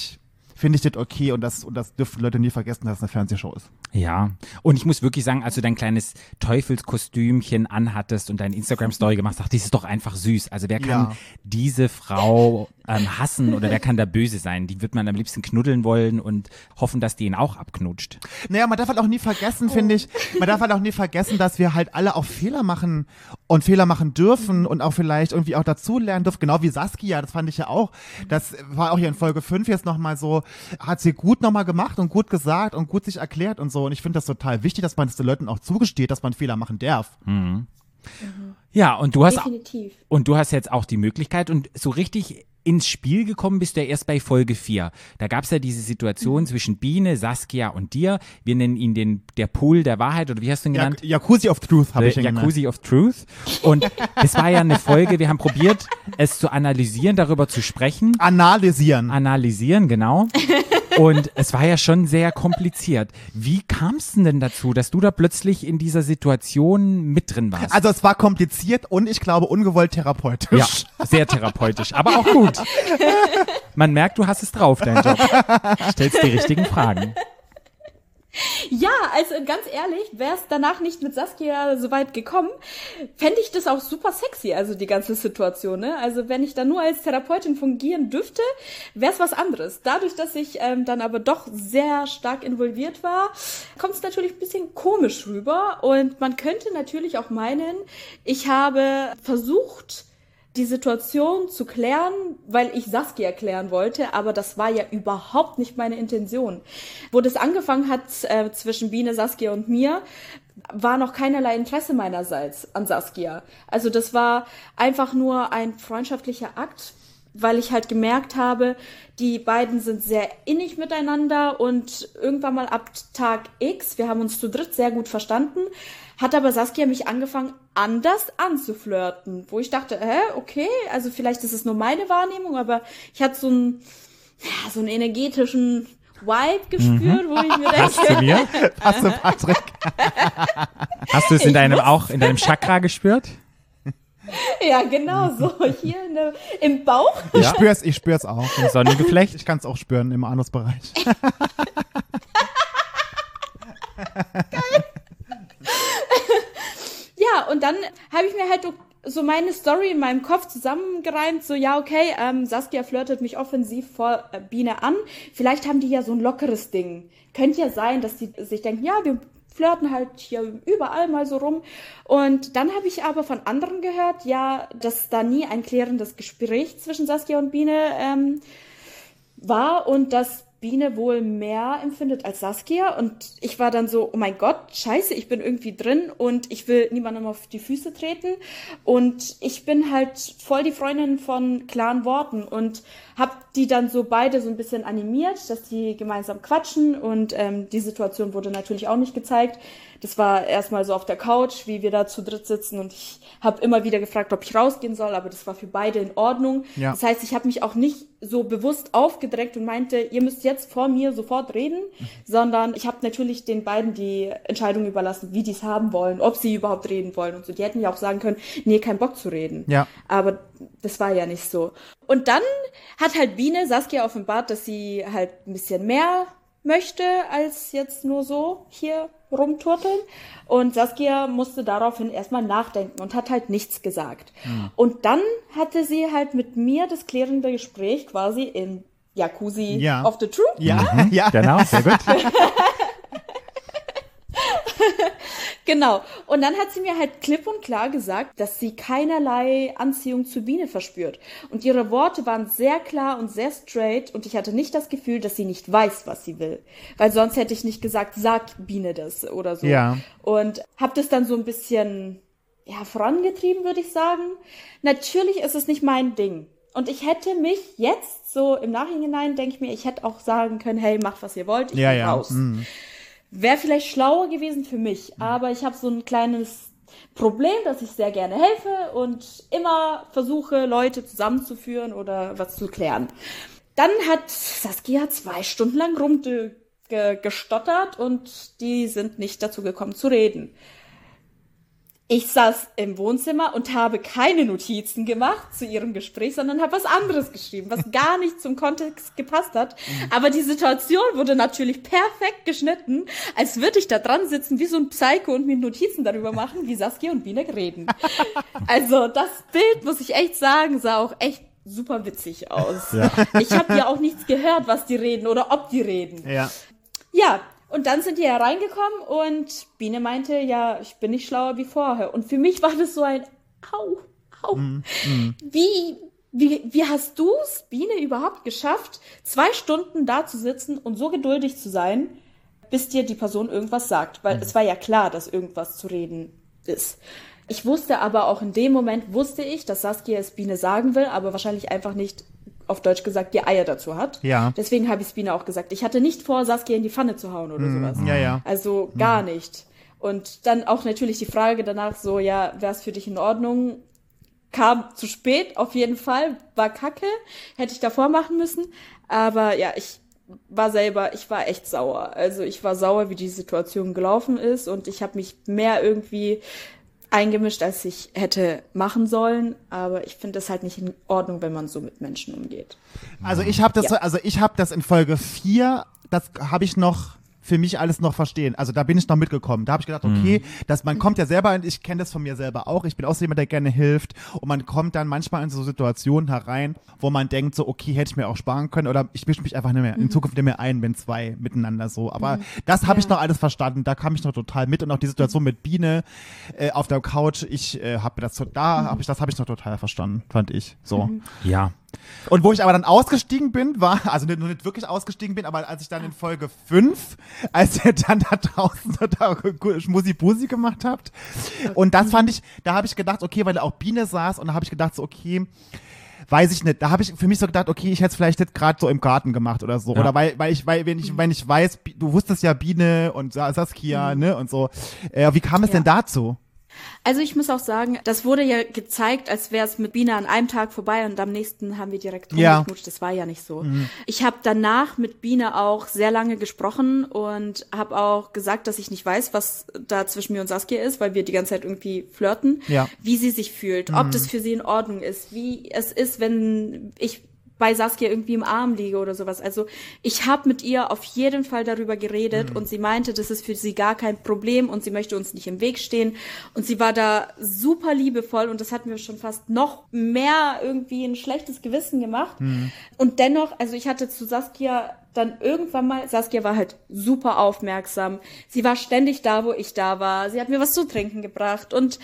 finde ich nicht okay und das, und das dürfen Leute nie vergessen, dass es eine Fernsehshow ist. Ja, und ich muss wirklich sagen, als du dein kleines Teufelskostümchen anhattest und deine Instagram-Story gemacht hast, dachte ich, das ist doch einfach süß. Also wer kann Ja. diese Frau ähm, hassen oder wer kann da böse sein? Die wird man am liebsten knuddeln wollen und hoffen, dass die ihn auch abknutscht. Naja, man darf halt auch nie vergessen, finde ich, man darf halt auch nie vergessen, dass wir halt alle auch Fehler machen und Fehler machen dürfen und auch vielleicht irgendwie auch dazulernen dürfen, genau wie Saskia, das fand ich ja auch. Das war auch hier in Folge 5 jetzt nochmal so, hat sie gut nochmal gemacht und gut gesagt und gut sich erklärt und so. Und ich finde das total wichtig, dass man es den Leuten auch zugesteht, dass man Fehler machen darf. Ja, und du hast Definitiv. und du hast jetzt auch die Möglichkeit und so richtig ins Spiel gekommen bist du ja erst bei Folge 4. Da gab es ja diese Situation zwischen Biene, Saskia und dir. Wir nennen ihn den der Pool der Wahrheit oder wie hast du ihn genannt? Jacuzzi of Truth habe ich The ihn genannt. Jacuzzi of Truth. Und es war ja eine Folge, wir haben probiert, es zu analysieren, darüber zu sprechen. Analysieren. Analysieren, genau. Und es war ja schon sehr kompliziert. Wie kam es denn dazu, dass du da plötzlich in dieser Situation mit drin warst? Also es war kompliziert und ich glaube ungewollt therapeutisch. ja, sehr therapeutisch, aber auch gut. Man merkt, du hast es drauf, dein Job. Stellst die richtigen Fragen. Ja, also ganz ehrlich, wäre es danach nicht mit Saskia so weit gekommen, fände ich das auch super sexy, also die ganze Situation. Ne? Also wenn ich da nur als Therapeutin fungieren dürfte, wäre es was anderes. Dadurch, dass ich ähm, dann aber doch sehr stark involviert war, kommt es natürlich ein bisschen komisch rüber. Und man könnte natürlich auch meinen, ich habe versucht, die Situation zu klären, weil ich Saskia klären wollte, aber das war ja überhaupt nicht meine Intention. Wo das angefangen hat äh, zwischen Biene, Saskia und mir, war noch keinerlei Interesse meinerseits an Saskia. Also das war einfach nur ein freundschaftlicher Akt, weil ich halt gemerkt habe, die beiden sind sehr innig miteinander und irgendwann mal ab Tag X, wir haben uns zu dritt sehr gut verstanden, hat aber Saskia mich angefangen, anders anzuflirten, wo ich dachte, hä, okay, also vielleicht ist es nur meine Wahrnehmung, aber ich hatte so einen, ja, so einen energetischen Vibe gespürt, wo ich mir Passt zu denke, mir? Hast du, Patrick? Hast du es in deinem auch in deinem Chakra gespürt? ja, genau, so hier in der, im Bauch. Ich spür's, ich spür's auch. Im Sonnengeflecht? Ich kann es auch spüren im Anusbereich. Ja, und dann habe ich mir halt so meine Story in meinem Kopf zusammengereimt, so ja, okay, ähm, Saskia flirtet mich offensiv vor äh, Biene an. Vielleicht haben die ja so ein lockeres Ding. Könnte ja sein, dass die sich denken, ja, wir flirten halt hier überall mal so rum. Und dann habe ich aber von anderen gehört, ja, dass da nie ein klärendes Gespräch zwischen Saskia und Biene ähm, war und dass Biene wohl mehr empfindet als Saskia. Und ich war dann so, oh mein Gott, scheiße, ich bin irgendwie drin und ich will niemandem auf die Füße treten. Und ich bin halt voll die Freundin von klaren Worten und hab die dann so beide so ein bisschen animiert, dass die gemeinsam quatschen. Und ähm, die Situation wurde natürlich auch nicht gezeigt. Das war erstmal so auf der Couch, wie wir da zu dritt sitzen und ich habe immer wieder gefragt, ob ich rausgehen soll, aber das war für beide in Ordnung. Ja. Das heißt, ich habe mich auch nicht so bewusst aufgedreckt und meinte, ihr müsst jetzt vor mir sofort reden, sondern ich habe natürlich den beiden die Entscheidung überlassen, wie die es haben wollen, ob sie überhaupt reden wollen und so. Die hätten ja auch sagen können, nee, kein Bock zu reden. Ja. Aber das war ja nicht so. Und dann hat halt Biene Saskia offenbart, dass sie halt ein bisschen mehr möchte als jetzt nur so hier rumturteln. Und Saskia musste daraufhin erstmal nachdenken und hat halt nichts gesagt. Und dann hatte sie halt mit mir das klärende Gespräch quasi in Jacuzzi Ja. of the Truth. Ja, ja. Genau, sehr gut. Genau. Und dann hat sie mir halt klipp und klar gesagt, dass sie keinerlei Anziehung zu Biene verspürt. Und ihre Worte waren sehr klar und sehr straight und ich hatte nicht das Gefühl, dass sie nicht weiß, was sie will. Weil sonst hätte ich nicht gesagt, sag Biene das oder so. Ja. Und hab das dann so ein bisschen, ja, vorangetrieben, würde ich sagen. Natürlich ist es nicht mein Ding. Und ich hätte mich jetzt so im Nachhinein, denke ich mir, ich hätte auch sagen können, hey, macht was ihr wollt, ich Ja, bin ja. raus. Mhm. Wäre vielleicht schlauer gewesen für mich, aber ich habe so ein kleines Problem, dass ich sehr gerne helfe und immer versuche, Leute zusammenzuführen oder was zu klären. Dann hat Saskia zwei Stunden lang rumgestottert und die sind nicht dazu gekommen zu reden. Ich saß im Wohnzimmer und habe keine Notizen gemacht zu ihrem Gespräch, sondern habe was anderes geschrieben, was gar nicht zum Kontext gepasst hat. Aber die Situation wurde natürlich perfekt geschnitten, als würde ich da dran sitzen wie so ein Psycho und mir Notizen darüber machen, wie Saskia und Biene reden. Also das Bild, muss ich echt sagen, sah auch echt super witzig aus. Ich habe ja auch nichts gehört, was die reden oder ob die reden. Ja. Ja, und dann sind die hereingekommen und Biene meinte, ja, ich bin nicht schlauer wie vorher. Und für mich war das so ein Au, au. Wie, wie, wie hast du's, Biene, überhaupt geschafft, zwei Stunden da zu sitzen und so geduldig zu sein, bis dir die Person irgendwas sagt? Weil es war ja klar, dass irgendwas zu reden ist. Ich wusste aber auch in dem Moment, wusste ich, dass Saskia es Biene sagen will, aber wahrscheinlich einfach nicht auf Deutsch gesagt die Eier dazu hat. Ja. Deswegen habe ich Biene auch gesagt. Ich hatte nicht vor, Saskia in die Pfanne zu hauen oder sowas. Ja, ja. Also gar nicht. Und dann auch natürlich die Frage danach so, ja, wäre es für dich in Ordnung? Kam zu spät, auf jeden Fall, war kacke, hätte ich davor machen müssen. Aber ja, ich war selber, ich war echt sauer. Also ich war sauer, wie die Situation gelaufen ist und ich habe mich mehr irgendwie eingemischt, als ich hätte machen sollen. Aber ich finde es halt nicht in Ordnung, wenn man so mit Menschen umgeht. Also ich habe das, Ja. also ich habe das in Folge 4, das habe ich noch für mich alles noch verstehen. Also da bin ich noch mitgekommen. Da habe ich gedacht, okay, dass man kommt ja selber, ich kenne das von mir selber auch. Ich bin auch so jemand, der gerne hilft und man kommt dann manchmal in so Situationen herein, wo man denkt so, okay, hätte ich mir auch sparen können oder ich mische mich einfach nicht mehr in Zukunft nicht mehr ein, wenn zwei miteinander so. Aber das habe ich Ja. noch alles verstanden. Da kam ich noch total mit und auch die Situation mit Biene äh, auf der Couch. Ich äh, habe das so, da habe ich das habe ich noch total verstanden, fand ich. So. Ja. Und wo ich aber dann ausgestiegen bin, war, also nicht, nicht wirklich ausgestiegen bin, aber als ich dann in Folge 5, als ihr dann da draußen so da Schmusi-Busi gemacht habt. Und das fand ich, da habe ich gedacht, okay, weil da auch Biene saß und da habe ich gedacht, so, okay, weiß ich nicht. Da habe ich für mich so gedacht, okay, ich hätte es vielleicht nicht gerade so im Garten gemacht oder so. Ja. Oder weil, weil ich, weil, wenn ich, wenn ich weiß, du wusstest ja Biene und Sa- Saskia, ne, und so. Äh, wie kam es Ja. denn dazu? Also ich muss auch sagen, das wurde ja gezeigt, als wäre es mit Biene an einem Tag vorbei und am nächsten haben wir direkt Ja. rumgeknutscht. Das war ja nicht so. Ich habe danach mit Biene auch sehr lange gesprochen und habe auch gesagt, dass ich nicht weiß, was da zwischen mir und Saskia ist, weil wir die ganze Zeit irgendwie flirten, Ja. wie sie sich fühlt, ob das für sie in Ordnung ist, wie es ist, wenn ich bei Saskia irgendwie im Arm liege oder sowas. Also ich habe mit ihr auf jeden Fall darüber geredet und sie meinte, das ist für sie gar kein Problem und sie möchte uns nicht im Weg stehen. Und sie war da super liebevoll und das hat mir schon fast noch mehr irgendwie ein schlechtes Gewissen gemacht. Und dennoch, also ich hatte zu Saskia dann irgendwann mal, Saskia war halt super aufmerksam. Sie war ständig da, wo ich da war. Sie hat mir was zu trinken gebracht und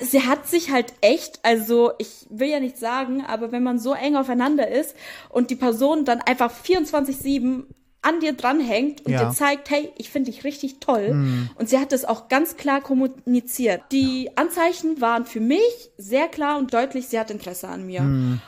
sie hat sich halt echt, also ich will ja nicht sagen, aber wenn man so eng aufeinander ist und die Person dann einfach 24-7 an dir dranhängt und Ja. dir zeigt, hey, ich finde dich richtig toll. Und sie hat das auch ganz klar kommuniziert. Die Anzeichen waren für mich sehr klar und deutlich, sie hat Interesse an mir.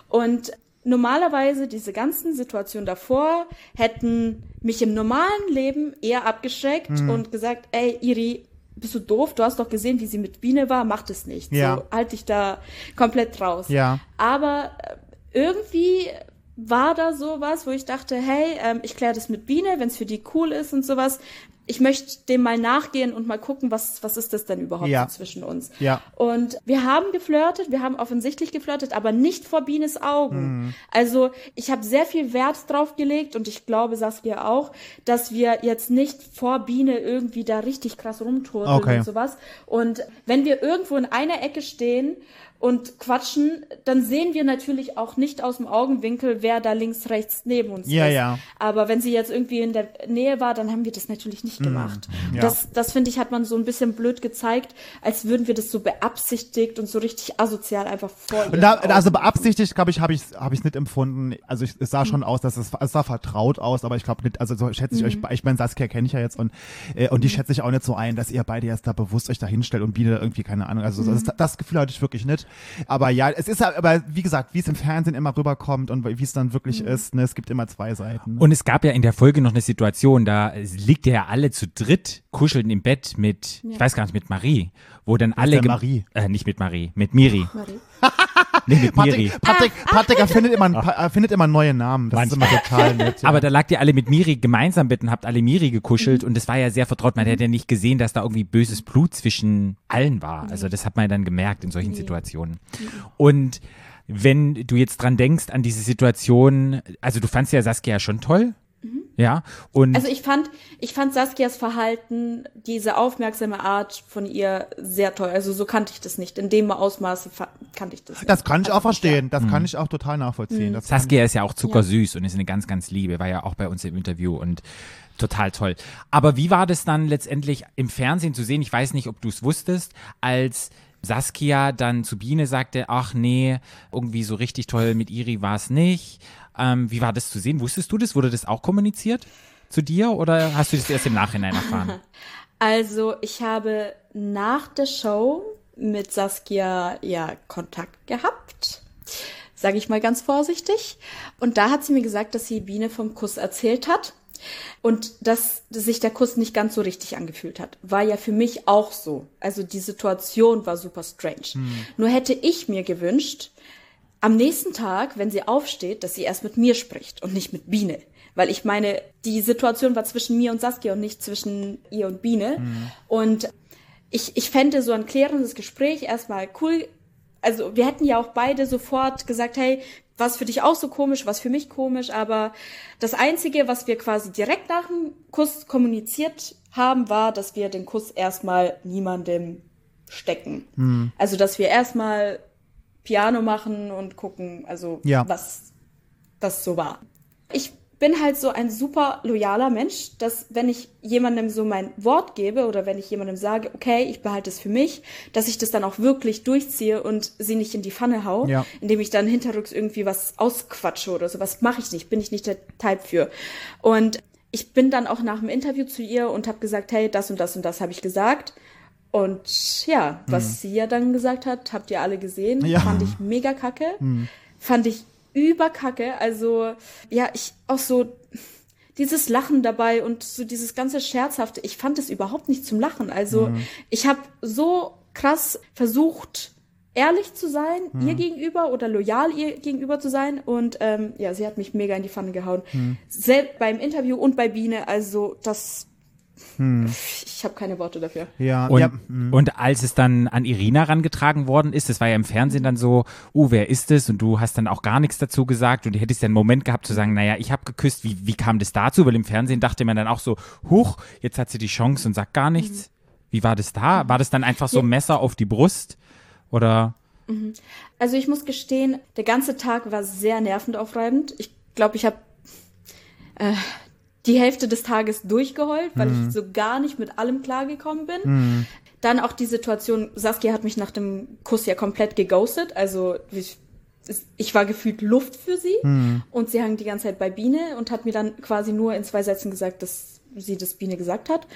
Und normalerweise diese ganzen Situationen davor hätten mich im normalen Leben eher abgeschreckt und gesagt, ey, Iri, bist du doof? Du hast doch gesehen, wie sie mit Biene war, mach das nicht. Ja. So, halt dich da komplett raus. Ja. Aber äh, irgendwie war da sowas, wo ich dachte, hey, ähm, ich kläre das mit Biene, wenn es für die cool ist und sowas. Ich möchte dem mal nachgehen und mal gucken, was, was ist das denn überhaupt Ja. so zwischen uns. Ja. Und wir haben geflirtet, wir haben offensichtlich geflirtet, aber nicht vor Bienes Augen. Mhm. Also ich habe sehr viel Wert drauf gelegt und ich glaube Saskia auch, dass wir jetzt nicht vor Biene irgendwie da richtig krass rumturteln Okay. und sowas. Und wenn wir irgendwo in einer Ecke stehen und quatschen, dann sehen wir natürlich auch nicht aus dem Augenwinkel, wer da links, rechts neben uns Ja, ist. ja. Aber wenn sie jetzt irgendwie in der Nähe war, dann haben wir das natürlich nicht gemacht. Mhm. ja. Das, das finde ich, hat man so ein bisschen blöd gezeigt, als würden wir das so beabsichtigt und so richtig asozial einfach vor da, also beabsichtigt, glaube ich, habe ich es hab ich's nicht empfunden. Also ich, es sah schon aus, dass es, es sah vertraut aus, aber ich glaube nicht, also so schätze ich euch, ich meine, Saskia kenne ich ja jetzt und, äh, und die schätze ich auch nicht so ein, dass ihr beide jetzt da bewusst euch da hinstellt und Biene irgendwie, keine Ahnung, also das, das Gefühl hatte ich wirklich nicht. Aber ja, es ist aber wie gesagt, wie es im Fernsehen immer rüberkommt und wie es dann wirklich ist, ne, es gibt immer zwei Seiten. Und es gab ja in der Folge noch eine Situation, da liegt ja alle zu dritt kuscheln im Bett mit, ich weiß gar nicht, mit Marie, wo dann alle. der gem- Marie? Äh, nicht mit Marie, mit Miri. Marie. Nee, mit Miri. Patrick, Patrick, Patrick erfindet immer, pa- erfindet immer neue Namen. Das ist immer total nett. Ja. Aber da lag ihr alle mit Miri gemeinsam und habt alle Miri gekuschelt und das war ja sehr vertraut. Man hat ja nicht gesehen, dass da irgendwie böses Blut zwischen allen war. Also das hat man ja dann gemerkt in solchen Situationen. Und wenn du jetzt dran denkst an diese Situation, also du fandst ja Saskia schon toll, ja, und Also ich fand, ich fand Saskias Verhalten, diese aufmerksame Art von ihr sehr toll. Also so kannte ich das nicht. In dem Ausmaße kannte ich das nicht. das kann ich auch verstehen. Das kann ich auch total nachvollziehen. Das kann, Saskia ist ja auch zuckersüß und ist eine ganz, ganz liebe, war ja auch bei uns im Interview und total toll. Aber wie war das dann letztendlich im Fernsehen zu sehen? Ich weiß nicht, ob du es wusstest, als Saskia dann zu Biene sagte, ach nee, irgendwie so richtig toll mit Iri war es nicht. Ähm, wie war das zu sehen? Wusstest du das? Wurde das auch kommuniziert zu dir oder hast du das erst im Nachhinein erfahren? Also ich habe nach der Show mit Saskia ja Kontakt gehabt, sage ich mal ganz vorsichtig. Und da hat sie mir gesagt, dass sie Biene vom Kuss erzählt hat und dass sich der Kuss nicht ganz so richtig angefühlt hat. War ja für mich auch so. Also die Situation war super strange. Nur hätte ich mir gewünscht, am nächsten Tag, wenn sie aufsteht, dass sie erst mit mir spricht und nicht mit Biene. Weil ich meine, die Situation war zwischen mir und Saskia und nicht zwischen ihr und Biene. Und ich, ich fände so ein klärendes Gespräch erstmal cool. Also wir hätten ja auch beide sofort gesagt, hey, was für dich auch so komisch, was für mich komisch, aber das Einzige, was wir quasi direkt nach dem Kuss kommuniziert haben, war, dass wir den Kuss erstmal niemandem stecken. Also dass wir erstmal Piano machen und gucken, also Ja. was das so war. Ich bin halt so ein super loyaler Mensch, dass wenn ich jemandem so mein Wort gebe oder wenn ich jemandem sage, okay, ich behalte es für mich, dass ich das dann auch wirklich durchziehe und sie nicht in die Pfanne hau, Ja. indem ich dann hinterrücks irgendwie was ausquatsche oder so. Was mache ich nicht, bin ich nicht der Type für. Und ich bin dann auch nach dem Interview zu ihr und habe gesagt, hey, das und das und das habe ich gesagt. Und ja, was sie ja dann gesagt hat, habt ihr alle gesehen, Ja. fand ich mega kacke. Fand ich überkacke. Also, ja, ich auch so dieses Lachen dabei und so dieses ganze Scherzhafte, ich fand es überhaupt nicht zum Lachen. Also, ich habe so krass versucht, ehrlich zu sein, ihr gegenüber oder loyal ihr gegenüber zu sein. Und ähm, ja, sie hat mich mega in die Pfanne gehauen. Selbst beim Interview und bei Biene, also das. Ich habe keine Worte dafür. ja, Und, ja, und als es dann an Irina rangetragen worden ist, das war ja im Fernsehen dann so, uh, wer ist es? Und du hast dann auch gar nichts dazu gesagt und du hättest ja einen Moment gehabt zu sagen, naja, ich habe geküsst, wie, wie kam das dazu? Weil im Fernsehen dachte man dann auch so, huch, jetzt hat sie die Chance und sagt gar nichts. Wie war das da? War das dann einfach so Ja. Messer auf die Brust? Oder? Also ich muss gestehen, der ganze Tag war sehr nervenaufreibend. Ich glaube, ich habe äh, die Hälfte des Tages durchgeheult, weil ich so gar nicht mit allem klargekommen bin. Dann auch die Situation, Saskia hat mich nach dem Kuss ja komplett geghostet. Also ich, ich war gefühlt Luft für sie. Und sie hang die ganze Zeit bei Biene und hat mir dann quasi nur in zwei Sätzen gesagt, dass sie das Biene gesagt hat.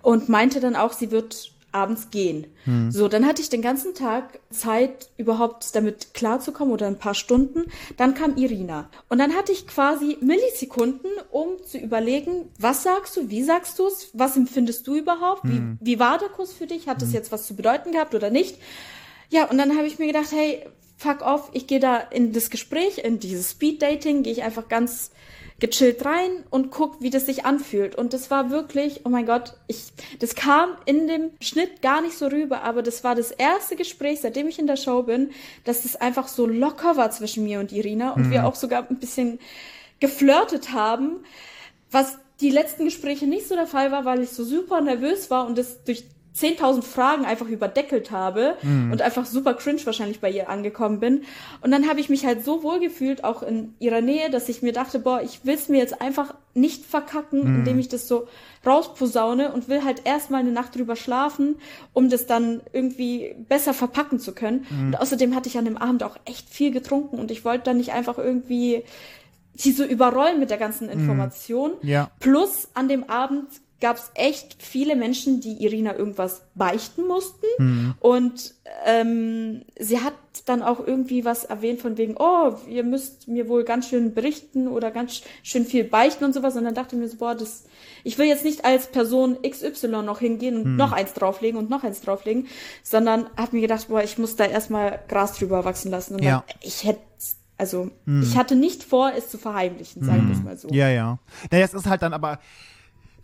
Und meinte dann auch, sie wird abends gehen. So, dann hatte ich den ganzen Tag Zeit, überhaupt damit klarzukommen oder ein paar Stunden. Dann kam Irina. Und dann hatte ich quasi Millisekunden, um zu überlegen, was sagst du, wie sagst du es, was empfindest du überhaupt, wie, wie war der Kuss für dich, hat es jetzt was zu bedeuten gehabt oder nicht? Ja, und dann habe ich mir gedacht, hey, fuck off, ich gehe da in das Gespräch, in dieses Speed-Dating, gehe ich einfach ganz gechillt rein und guck, wie das sich anfühlt. Und das war wirklich, oh mein Gott, ich, das kam in dem Schnitt gar nicht so rüber, aber das war das erste Gespräch, seitdem ich in der Show bin, dass es einfach so locker war zwischen mir und Irina und wir auch sogar ein bisschen geflirtet haben, was die letzten Gespräche nicht so der Fall war, weil ich so super nervös war und das durch 10.000 Fragen einfach überdeckelt habe und einfach super cringe wahrscheinlich bei ihr angekommen bin. Und dann habe ich mich halt so wohl gefühlt, auch in ihrer Nähe, dass ich mir dachte, boah, ich will es mir jetzt einfach nicht verkacken, indem ich das so rausposaune und will halt erstmal eine Nacht drüber schlafen, um das dann irgendwie besser verpacken zu können. Und außerdem hatte ich an dem Abend auch echt viel getrunken und ich wollte dann nicht einfach irgendwie sie so überrollen mit der ganzen Information. Ja. Plus an dem Abend gab es echt viele Menschen, die Irina irgendwas beichten mussten. Und ähm, sie hat dann auch irgendwie was erwähnt von wegen, oh, ihr müsst mir wohl ganz schön berichten oder ganz schön viel beichten und sowas. Und dann dachte ich mir so, boah, das, ich will jetzt nicht als Person XY noch hingehen und noch eins drauflegen und noch eins drauflegen, sondern habe mir gedacht, boah, ich muss da erstmal Gras drüber wachsen lassen. Und Ja. dann, ich hätte, also ich hatte nicht vor, es zu verheimlichen, sagen wir es mal so. Ja, ja. Naja, es ist halt dann aber,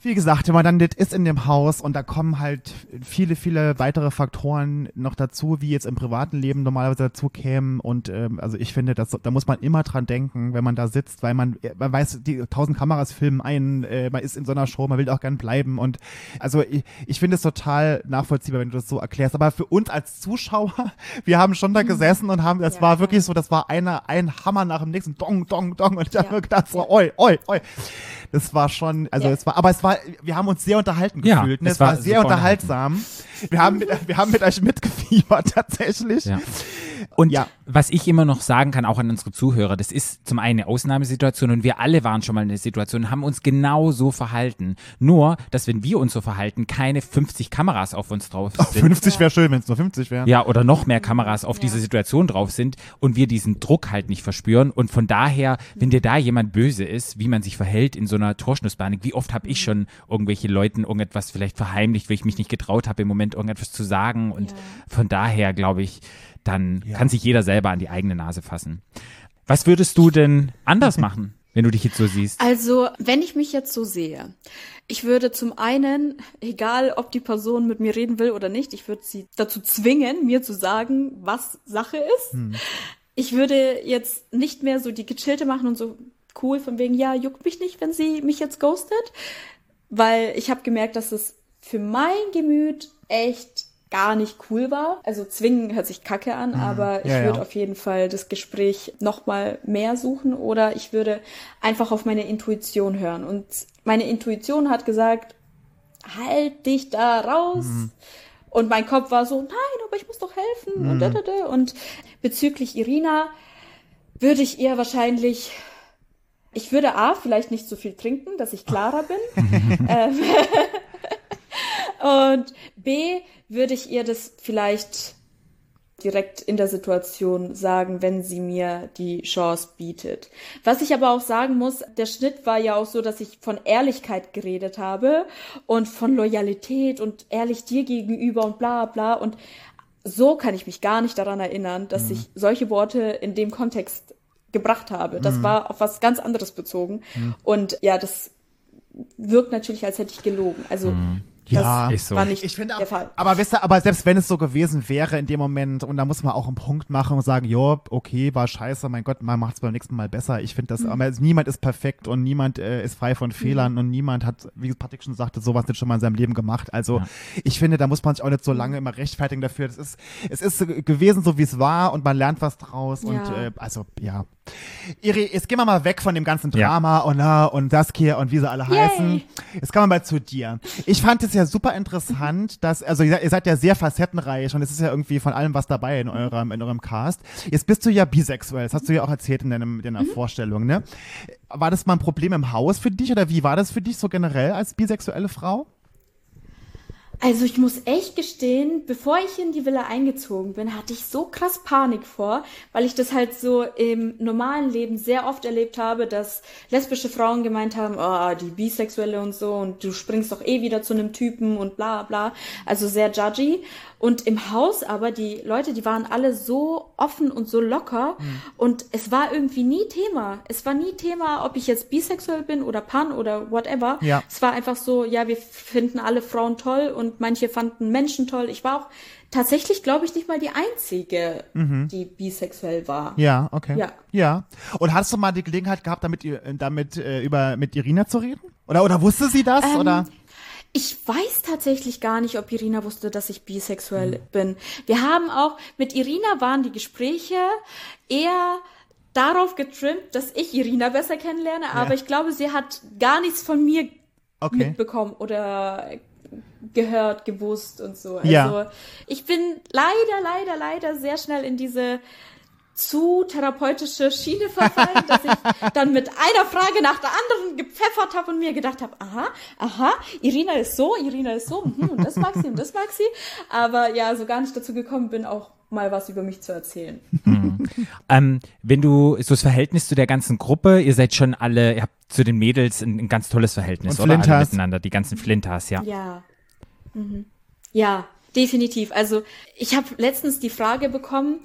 wie gesagt, wenn man dann das ist in dem Haus und da kommen halt viele, viele weitere Faktoren noch dazu, wie jetzt im privaten Leben normalerweise dazu kämen. Und ähm, also ich finde, das, da muss man immer dran denken, wenn man da sitzt, weil man, man weiß, die tausend Kameras filmen ein, äh, man ist in so einer Show, man will auch gern bleiben. Und also ich, ich finde es total nachvollziehbar, wenn du das so erklärst. Aber für uns als Zuschauer, wir haben schon da gesessen und haben, das Ja, war wirklich so, das war einer, ein Hammer nach dem nächsten, dong, dong, dong. Und ich habe Ja. mir gedacht, so, oi, oi, oi. Das war schon, also Ja. es war, aber es war, wir haben uns sehr unterhalten Ja, gefühlt. Ne? es Es war, war sehr unterhaltsam. Wir haben, mit, wir haben mit euch mitgefiebert tatsächlich. Ja. Und Ja. was ich immer noch sagen kann, auch an unsere Zuhörer, das ist zum einen eine Ausnahmesituation und wir alle waren schon mal in der Situation, und haben uns genau so verhalten. Nur, dass wenn wir uns so verhalten, keine 50 Kameras auf uns drauf sind. 50 wäre schön, wenn es nur 50 wären. Ja, oder noch mehr Kameras auf Ja. diese Situation drauf sind und wir diesen Druck halt nicht verspüren. Und von daher, wenn dir da jemand böse ist, wie man sich verhält in so einer Torschnusspanik, wie oft habe ich schon irgendwelche Leuten irgendetwas vielleicht verheimlicht, weil ich mich nicht getraut habe, im Moment irgendetwas zu sagen. Und Ja. von daher glaube ich, dann Ja. kann sich jeder selber an die eigene Nase fassen. Was würdest du denn anders machen, wenn du dich jetzt so siehst? Also, wenn ich mich jetzt so sehe, ich würde zum einen, egal ob die Person mit mir reden will oder nicht, ich würde sie dazu zwingen, mir zu sagen, was Sache ist. Ich würde jetzt nicht mehr so die gechillte machen und so cool von wegen, ja, juckt mich nicht, wenn sie mich jetzt ghostet, weil ich habe gemerkt, dass es für mein Gemüt echt gar nicht cool war. Also zwingen hört sich kacke an, aber ich Ja, ja. würde auf jeden Fall das Gespräch noch mal mehr suchen oder ich würde einfach auf meine Intuition hören und meine Intuition hat gesagt, halt dich da raus. Und mein Kopf war so, nein, aber ich muss doch helfen und da, da, da. und bezüglich Irina würde ich ihr wahrscheinlich ich würde A, vielleicht nicht so viel trinken, dass ich klarer bin. ähm, und B, würde ich ihr das vielleicht direkt in der Situation sagen, wenn sie mir die Chance bietet. Was ich aber auch sagen muss, der Schnitt war ja auch so, dass ich von Ehrlichkeit geredet habe und von Loyalität und ehrlich dir gegenüber und bla bla und so kann ich mich gar nicht daran erinnern, dass ich solche Worte in dem Kontext gebracht habe. Das war auf was ganz anderes bezogen. Und ja, das wirkt natürlich, als hätte ich gelogen. Also Ja, das ist so. war nicht Ich finde, der Fall. aber wisst ihr, aber selbst wenn es so gewesen wäre in dem Moment, und da muss man auch einen Punkt machen und sagen, jo, okay, war scheiße, mein Gott, man macht es beim nächsten Mal besser. Ich finde das, Mhm. aber niemand ist perfekt und niemand äh, ist frei von Fehlern und niemand hat, wie Patrick schon sagte, sowas nicht schon mal in seinem Leben gemacht. Also Ja. ich finde, da muss man sich auch nicht so lange immer rechtfertigen dafür. Das ist, es ist gewesen, so wie es war und man lernt was draus und Ja. äh, also ja. Iri, jetzt gehen wir mal weg von dem ganzen Ja. Drama und na und das hier und wie sie alle heißen. Jetzt kommen wir mal zu dir. Ich fand es ja super interessant, dass, also ihr seid, ja sehr facettenreich und es ist ja irgendwie von allem was dabei in eurem, in eurem Cast. Jetzt bist du ja bisexuell, das hast du ja auch erzählt in, deinem, in deiner Vorstellung, ne? War das mal ein Problem im Haus für dich oder wie war das für dich so generell als bisexuelle Frau? Also ich muss echt gestehen, bevor ich in die Villa eingezogen bin, hatte ich so krass Panik vor, weil ich das halt so im normalen Leben sehr oft erlebt habe, dass lesbische Frauen gemeint haben, oh, die Bisexuelle und so und du springst doch eh wieder zu einem Typen und bla bla. Also sehr judgy. Und im Haus aber, die Leute, die waren alle so offen und so locker Mhm. und es war irgendwie nie Thema. Es war nie Thema, ob ich jetzt bisexuell bin oder pan oder whatever. Ja. Es war einfach so, ja, wir finden alle Frauen toll und manche fanden Menschen toll. Ich war auch tatsächlich, glaube ich, nicht mal die Einzige, die bisexuell war. Mhm. Ja, okay. Ja. Ja. Und hast du mal die Gelegenheit gehabt, damit, ihr- damit äh, über mit Irina zu reden? Oder, oder wusste sie das? Ähm, oder? Ich weiß tatsächlich gar nicht, ob Irina wusste, dass ich bisexuell bin. Wir haben auch, mit Irina waren die Gespräche eher darauf getrimmt, dass ich Irina besser kennenlerne, aber ich glaube, sie hat gar nichts von mir Okay. mitbekommen oder gehört, gewusst und so. Also Ja. ich bin leider, leider, leider sehr schnell in diese zu therapeutische Schiene verfallen, dass ich dann mit einer Frage nach der anderen gepfeffert habe und mir gedacht habe, aha, aha, Irina ist so, Irina ist so, mhm, und das mag sie und das mag sie. Aber ja, so gar nicht dazu gekommen bin, auch mal was über mich zu erzählen. Ähm, wenn du so das Verhältnis zu der ganzen Gruppe, ihr seid schon alle, ihr habt zu den Mädels ein, ein ganz tolles Verhältnis, Und oder? Alle Flinters. miteinander, die ganzen Flinters, ja. Ja. Mhm. Ja, definitiv. Also ich habe letztens die Frage bekommen,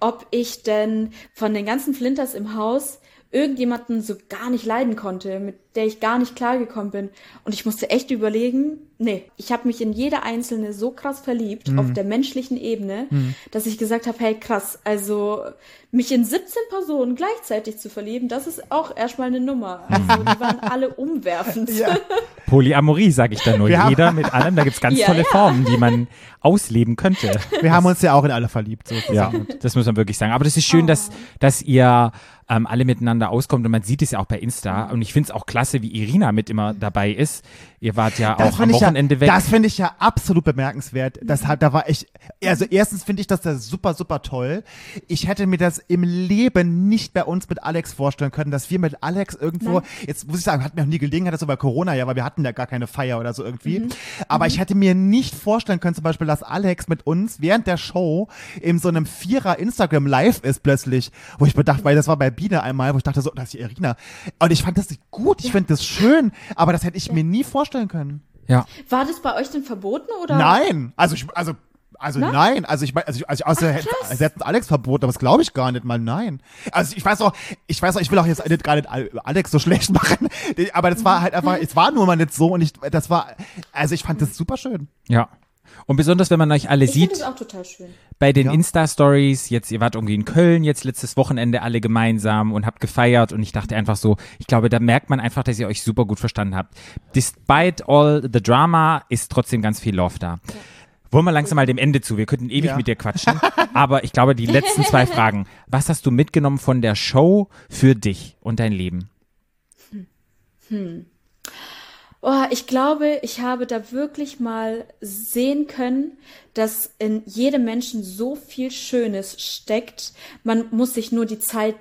ob ich denn von den ganzen Flinters im Haus irgendjemanden so gar nicht leiden konnte, mit der ich gar nicht klargekommen bin. Und ich musste echt überlegen, nee, ich habe mich in jede einzelne so krass verliebt, auf der menschlichen Ebene, dass ich gesagt habe, hey krass, also mich in 17 Personen gleichzeitig zu verlieben, das ist auch erstmal eine Nummer. Also die waren alle umwerfend. Ja. Polyamorie, sage ich da nur. Wir haben- Jeder mit allem, da gibt's ganz Ja, tolle ja. Formen, die man ausleben könnte. Wir haben uns ja auch in alle verliebt. So Ja, das muss man wirklich sagen. Aber das ist schön, dass, Oh. dass ihr ähm, alle miteinander auskommt und man sieht es ja auch bei Insta. Und ich finde es auch klasse, wie Irina mit immer dabei ist. Ihr wart ja Das auch am Wochenende ja, weg. Das finde ich ja absolut bemerkenswert. Das hat, da war ich, also erstens finde ich das da super, super toll. Ich hätte mir das im Leben nicht bei uns mit Alex vorstellen können, dass wir mit Alex irgendwo, Nein. jetzt muss ich sagen, hatten wir noch nie Gelegenheit, das so bei Corona, ja, weil wir hatten ja gar keine Feier oder so irgendwie. Mhm. Aber ich hätte mir nicht vorstellen können, zum Beispiel, dass Alex mit uns während der Show in so einem Vierer Instagram Live ist plötzlich, wo ich mir dachte, weil das war bei Biene einmal, wo ich dachte so, das ist die Irina. Und ich fand das gut, ich finde das schön, aber das hätte ich mir nie vorstellen können. ja. War das bei euch denn verboten oder? Nein, also ich, also, also Na? nein, also ich, mein- also, ich- also außer hätte sie hätten Alex verboten, aber das glaube ich gar nicht mal, nein. Also ich weiß auch, ich weiß auch, ich will auch jetzt nicht gar nicht Al- Alex so schlecht machen, aber das war halt einfach, es war nur mal nicht so und ich, das war, also ich fand das super schön. Ja. Und besonders, wenn man euch alle Ich sieht, auch total schön. bei den Ja. Insta-Stories, jetzt, ihr wart irgendwie in Köln, jetzt letztes Wochenende alle gemeinsam und habt gefeiert und ich dachte einfach so, ich glaube, da merkt man einfach, dass ihr euch super gut verstanden habt. Despite all the drama ist trotzdem ganz viel Love da. Wollen wir langsam mal dem Ende zu. Wir könnten ewig Ja. mit dir quatschen. Aber ich glaube, die letzten zwei Fragen. Was hast du mitgenommen von der Show für dich und dein Leben? Oh, ich glaube, ich habe da wirklich mal sehen können, dass in jedem Menschen so viel Schönes steckt. Man muss sich nur die Zeit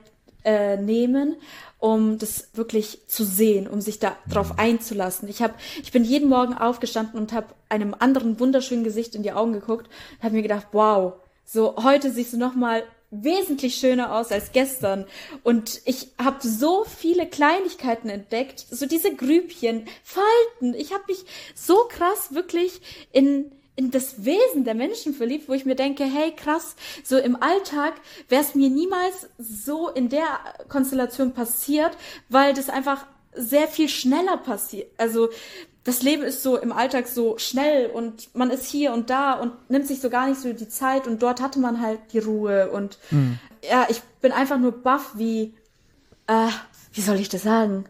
äh, nehmen, um das wirklich zu sehen, um sich da drauf einzulassen. Ich habe, ich bin jeden Morgen aufgestanden und habe einem anderen wunderschönen Gesicht in die Augen geguckt und habe mir gedacht, wow, so heute siehst du noch mal wesentlich schöner aus als gestern. Und ich habe so viele Kleinigkeiten entdeckt, so diese Grübchen, Falten. Ich habe mich so krass wirklich in in das Wesen der Menschen verliebt, wo ich mir denke, hey krass, so im Alltag wäre es mir niemals so in der Konstellation passiert, weil das einfach sehr viel schneller passiert. Also das Leben ist so im Alltag so schnell und man ist hier und da und nimmt sich so gar nicht so die Zeit und dort hatte man halt die Ruhe und ja, ich bin einfach nur baff, wie, äh, wie soll ich das sagen?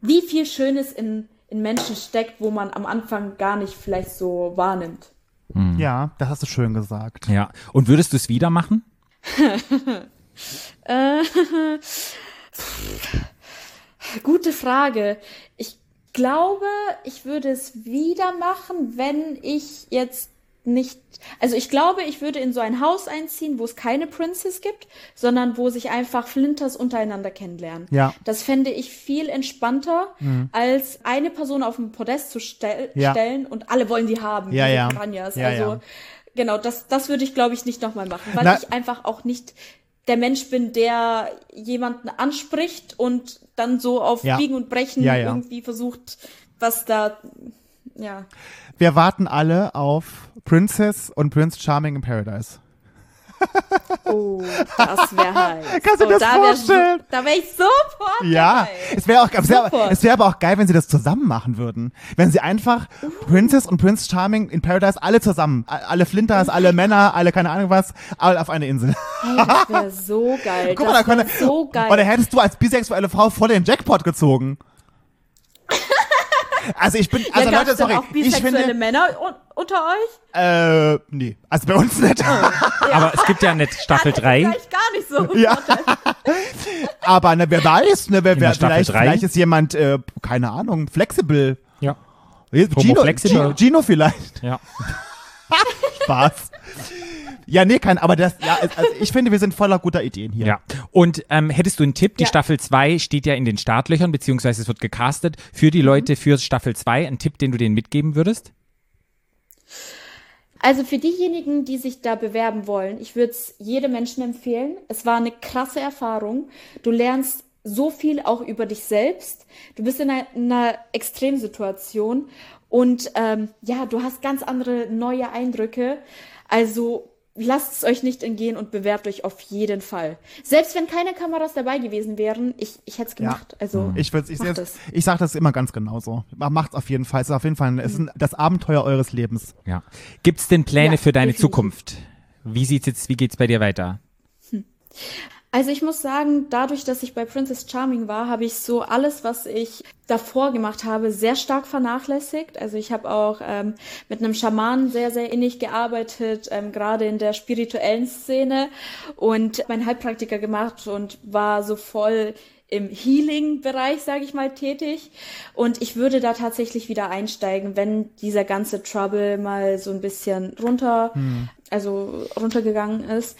Wie viel Schönes in, in Menschen steckt, wo man am Anfang gar nicht vielleicht so wahrnimmt. Ja, das hast du schön gesagt. Ja. Und würdest du es wieder machen? Äh, gute Frage. Ich glaube, ich würde es wieder machen, wenn ich jetzt nicht, also ich glaube, ich würde in so ein Haus einziehen, wo es keine Princess gibt, sondern wo sich einfach Flinters untereinander kennenlernen. Ja. Mhm. Das fände ich viel entspannter, als eine Person auf ein Podest zu stell Ja. stellen und alle wollen die haben. Ja, ja. Piranhas. Ja, also, ja. genau, das, das würde ich, glaube ich, nicht nochmal machen, weil Na- ich einfach auch nicht der Mensch bin, der jemanden anspricht und dann so auf Ja. Biegen und Brechen Ja, ja. irgendwie versucht, was da, ja. Wir warten alle auf Princess und Prince Charming in Paradise. Oh, das wäre heiß. Kannst du oh, dir das da wär vorstellen? so- Da wäre ich sofort Ja, dabei. es wäre auch, es es wär aber auch geil, wenn sie das zusammen machen würden. Wenn sie einfach Princess und Prince Charming in Paradise alle zusammen, alle Flinters, alle Männer, alle keine Ahnung was, alle auf eine Insel. Hey, das wäre so geil. Guck mal, da wär könnte, so geil. oder hättest du als bisexuelle Frau voll den Jackpot gezogen. Also ich bin, also ja, Leute, sorry, auch ich bisexuelle finde, Männer un unter euch? äh, nee, also bei uns nicht. Aber es gibt ja nicht Staffel Ah, das ist 3. Vielleicht gar nicht so. Ja. Aber ne, wer weiß, ne, wer, wer Staffel vielleicht, drei? vielleicht ist jemand, äh, keine Ahnung, flexibel. Ja. Gino. Gino, Gino vielleicht. Ja. Spaß. Ja, nee, kein, aber das, ja, also ich finde, wir sind voller guter Ideen hier. Ja. Und ähm, hättest du einen Tipp? Die Ja. Staffel 2 steht ja in den Startlöchern, beziehungsweise es wird gecastet. Für Mhm. die Leute für Staffel 2 einen Tipp, den du denen mitgeben würdest? Also für diejenigen, die sich da bewerben wollen, ich würde es jedem Menschen empfehlen. Es war eine krasse Erfahrung. Du lernst so viel auch über dich selbst. Du bist in einer, in einer Extremsituation und ähm, ja, du hast ganz andere neue Eindrücke. Also lasst es euch nicht entgehen und bewerbt euch auf jeden Fall. Selbst wenn keine Kameras dabei gewesen wären, ich, ich hätte es gemacht. Also Ich würde, ich, macht ich, es. ich sage das immer ganz genauso. Macht's auf jeden Fall. Es ist auf jeden Fall ein, es ist ein, das Abenteuer eures Lebens. Ja. Gibt es denn Pläne Ja, für deine definitiv. Zukunft? Wie sieht's jetzt, wie geht's bei dir weiter? Also ich muss sagen, dadurch, dass ich bei Princess Charming war, habe ich so alles, was ich davor gemacht habe, sehr stark vernachlässigt. Also ich habe auch ähm, mit einem Schamanen sehr, sehr innig gearbeitet, ähm, gerade in der spirituellen Szene und meinen Heilpraktiker gemacht und war so voll im Healing-Bereich, sage ich mal, tätig. Und ich würde da tatsächlich wieder einsteigen, wenn dieser ganze Trouble mal so ein bisschen runter, also runtergegangen ist.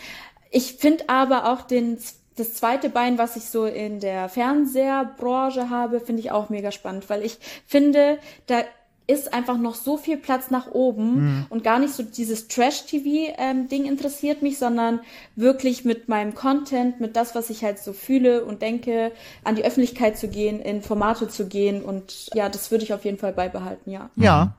Ich finde aber auch den, das zweite Bein, was ich so in der Fernseherbranche habe, finde ich auch mega spannend, weil ich finde, da ist einfach noch so viel Platz nach oben und gar nicht so dieses Trash-TV-Ding interessiert mich, sondern wirklich mit meinem Content, mit das, was ich halt so fühle und denke, an die Öffentlichkeit zu gehen, in Formate zu gehen und ja, das würde ich auf jeden Fall beibehalten, ja. Ja.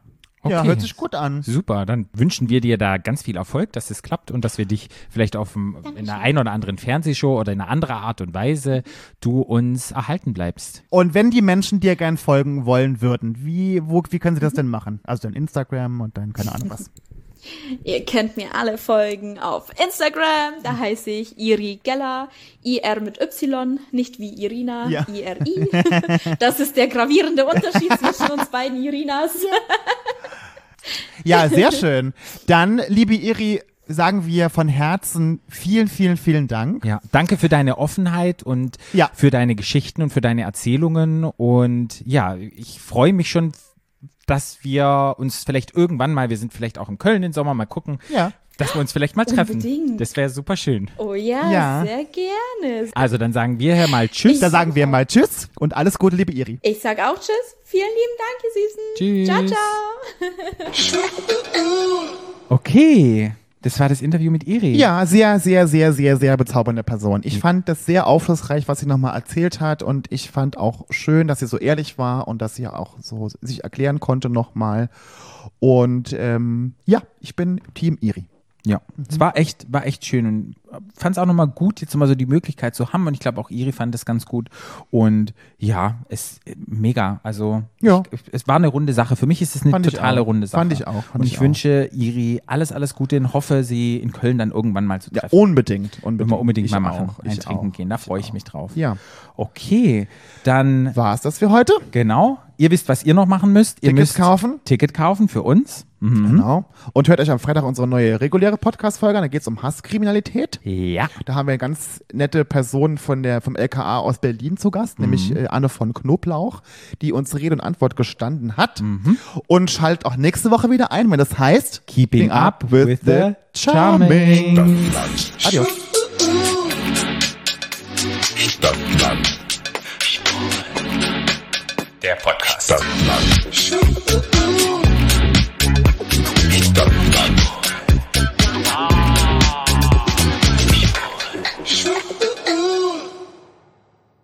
Ja, Okay. hört sich gut an. Super, dann wünschen wir dir da ganz viel Erfolg, dass es klappt und dass wir dich vielleicht auf dem, in einer ein oder anderen Fernsehshow oder in einer anderen Art und Weise du uns erhalten bleibst. Und wenn die Menschen dir gern folgen wollen würden, wie, wo, wie können sie das denn machen? Also dein Instagram und dein, keine Ahnung was. Ihr könnt mir alle folgen auf Instagram. Da heiße ich Iri Geller. IR mit Y, nicht wie Irina. Ja. IRI. Das ist der gravierende Unterschied zwischen uns beiden Irinas. Ja, sehr schön. Dann, liebe Iri, sagen wir von Herzen vielen, vielen, vielen Dank. Ja, danke für deine Offenheit und Ja. für deine Geschichten und für deine Erzählungen. Und ja, ich freue mich schon, dass wir uns vielleicht irgendwann mal, wir sind vielleicht auch in Köln im Sommer, mal gucken, Ja. Dass wir uns vielleicht mal treffen. Unbedingt. Das wäre super schön. Oh ja, Ja. sehr gerne. Also dann sagen wir hier mal Tschüss. Da sagen wir mal Tschüss und alles Gute, liebe Iri. Ich sag auch Tschüss. Vielen lieben Dank, ihr Süßen. Tschüss. Ciao, ciao. Okay, das war das Interview mit Iri. Ja, sehr, sehr, sehr, sehr, sehr bezaubernde Person. Ich fand das sehr aufschlussreich, was sie nochmal erzählt hat und ich fand auch schön, dass sie so ehrlich war und dass sie auch so sich erklären konnte nochmal. Und ähm, ja, ich bin Team Iri. Ja, es war echt, war echt schön und fand es auch nochmal gut, jetzt mal so die Möglichkeit zu haben und ich glaube auch Iri fand es ganz gut und ja, es mega, also Ja. ich, es war eine runde Sache. Für mich ist es eine Fand ich totale runde Sache. Fand ich auch, fand und ich ich, auch. wünsche Iri alles, alles Gute und hoffe, sie in Köln dann irgendwann mal zu Ja, treffen. unbedingt. unbedingt. Wenn wir unbedingt Ich mal machen, auch, ein ich Trinken auch, gehen, da freue ich auch. mich drauf. Ja. Okay, dann War es das für heute? genau, ihr wisst, was ihr noch machen müsst. Ihr Tickets müsst kaufen. Ticket kaufen für uns. Mhm. Genau. Und hört euch am Freitag unsere neue reguläre Podcast-Folge an. Da geht es um Hasskriminalität. Ja. Da haben wir ganz nette Personen von der, vom LKA aus Berlin zu Gast, nämlich Mhm. äh, Anne von Knoblauch, die uns Rede und Antwort gestanden hat. Mhm. Und schaltet auch nächste Woche wieder ein, wenn das heißt Keeping up with the charming. Adios. Stadtland. der Podcast.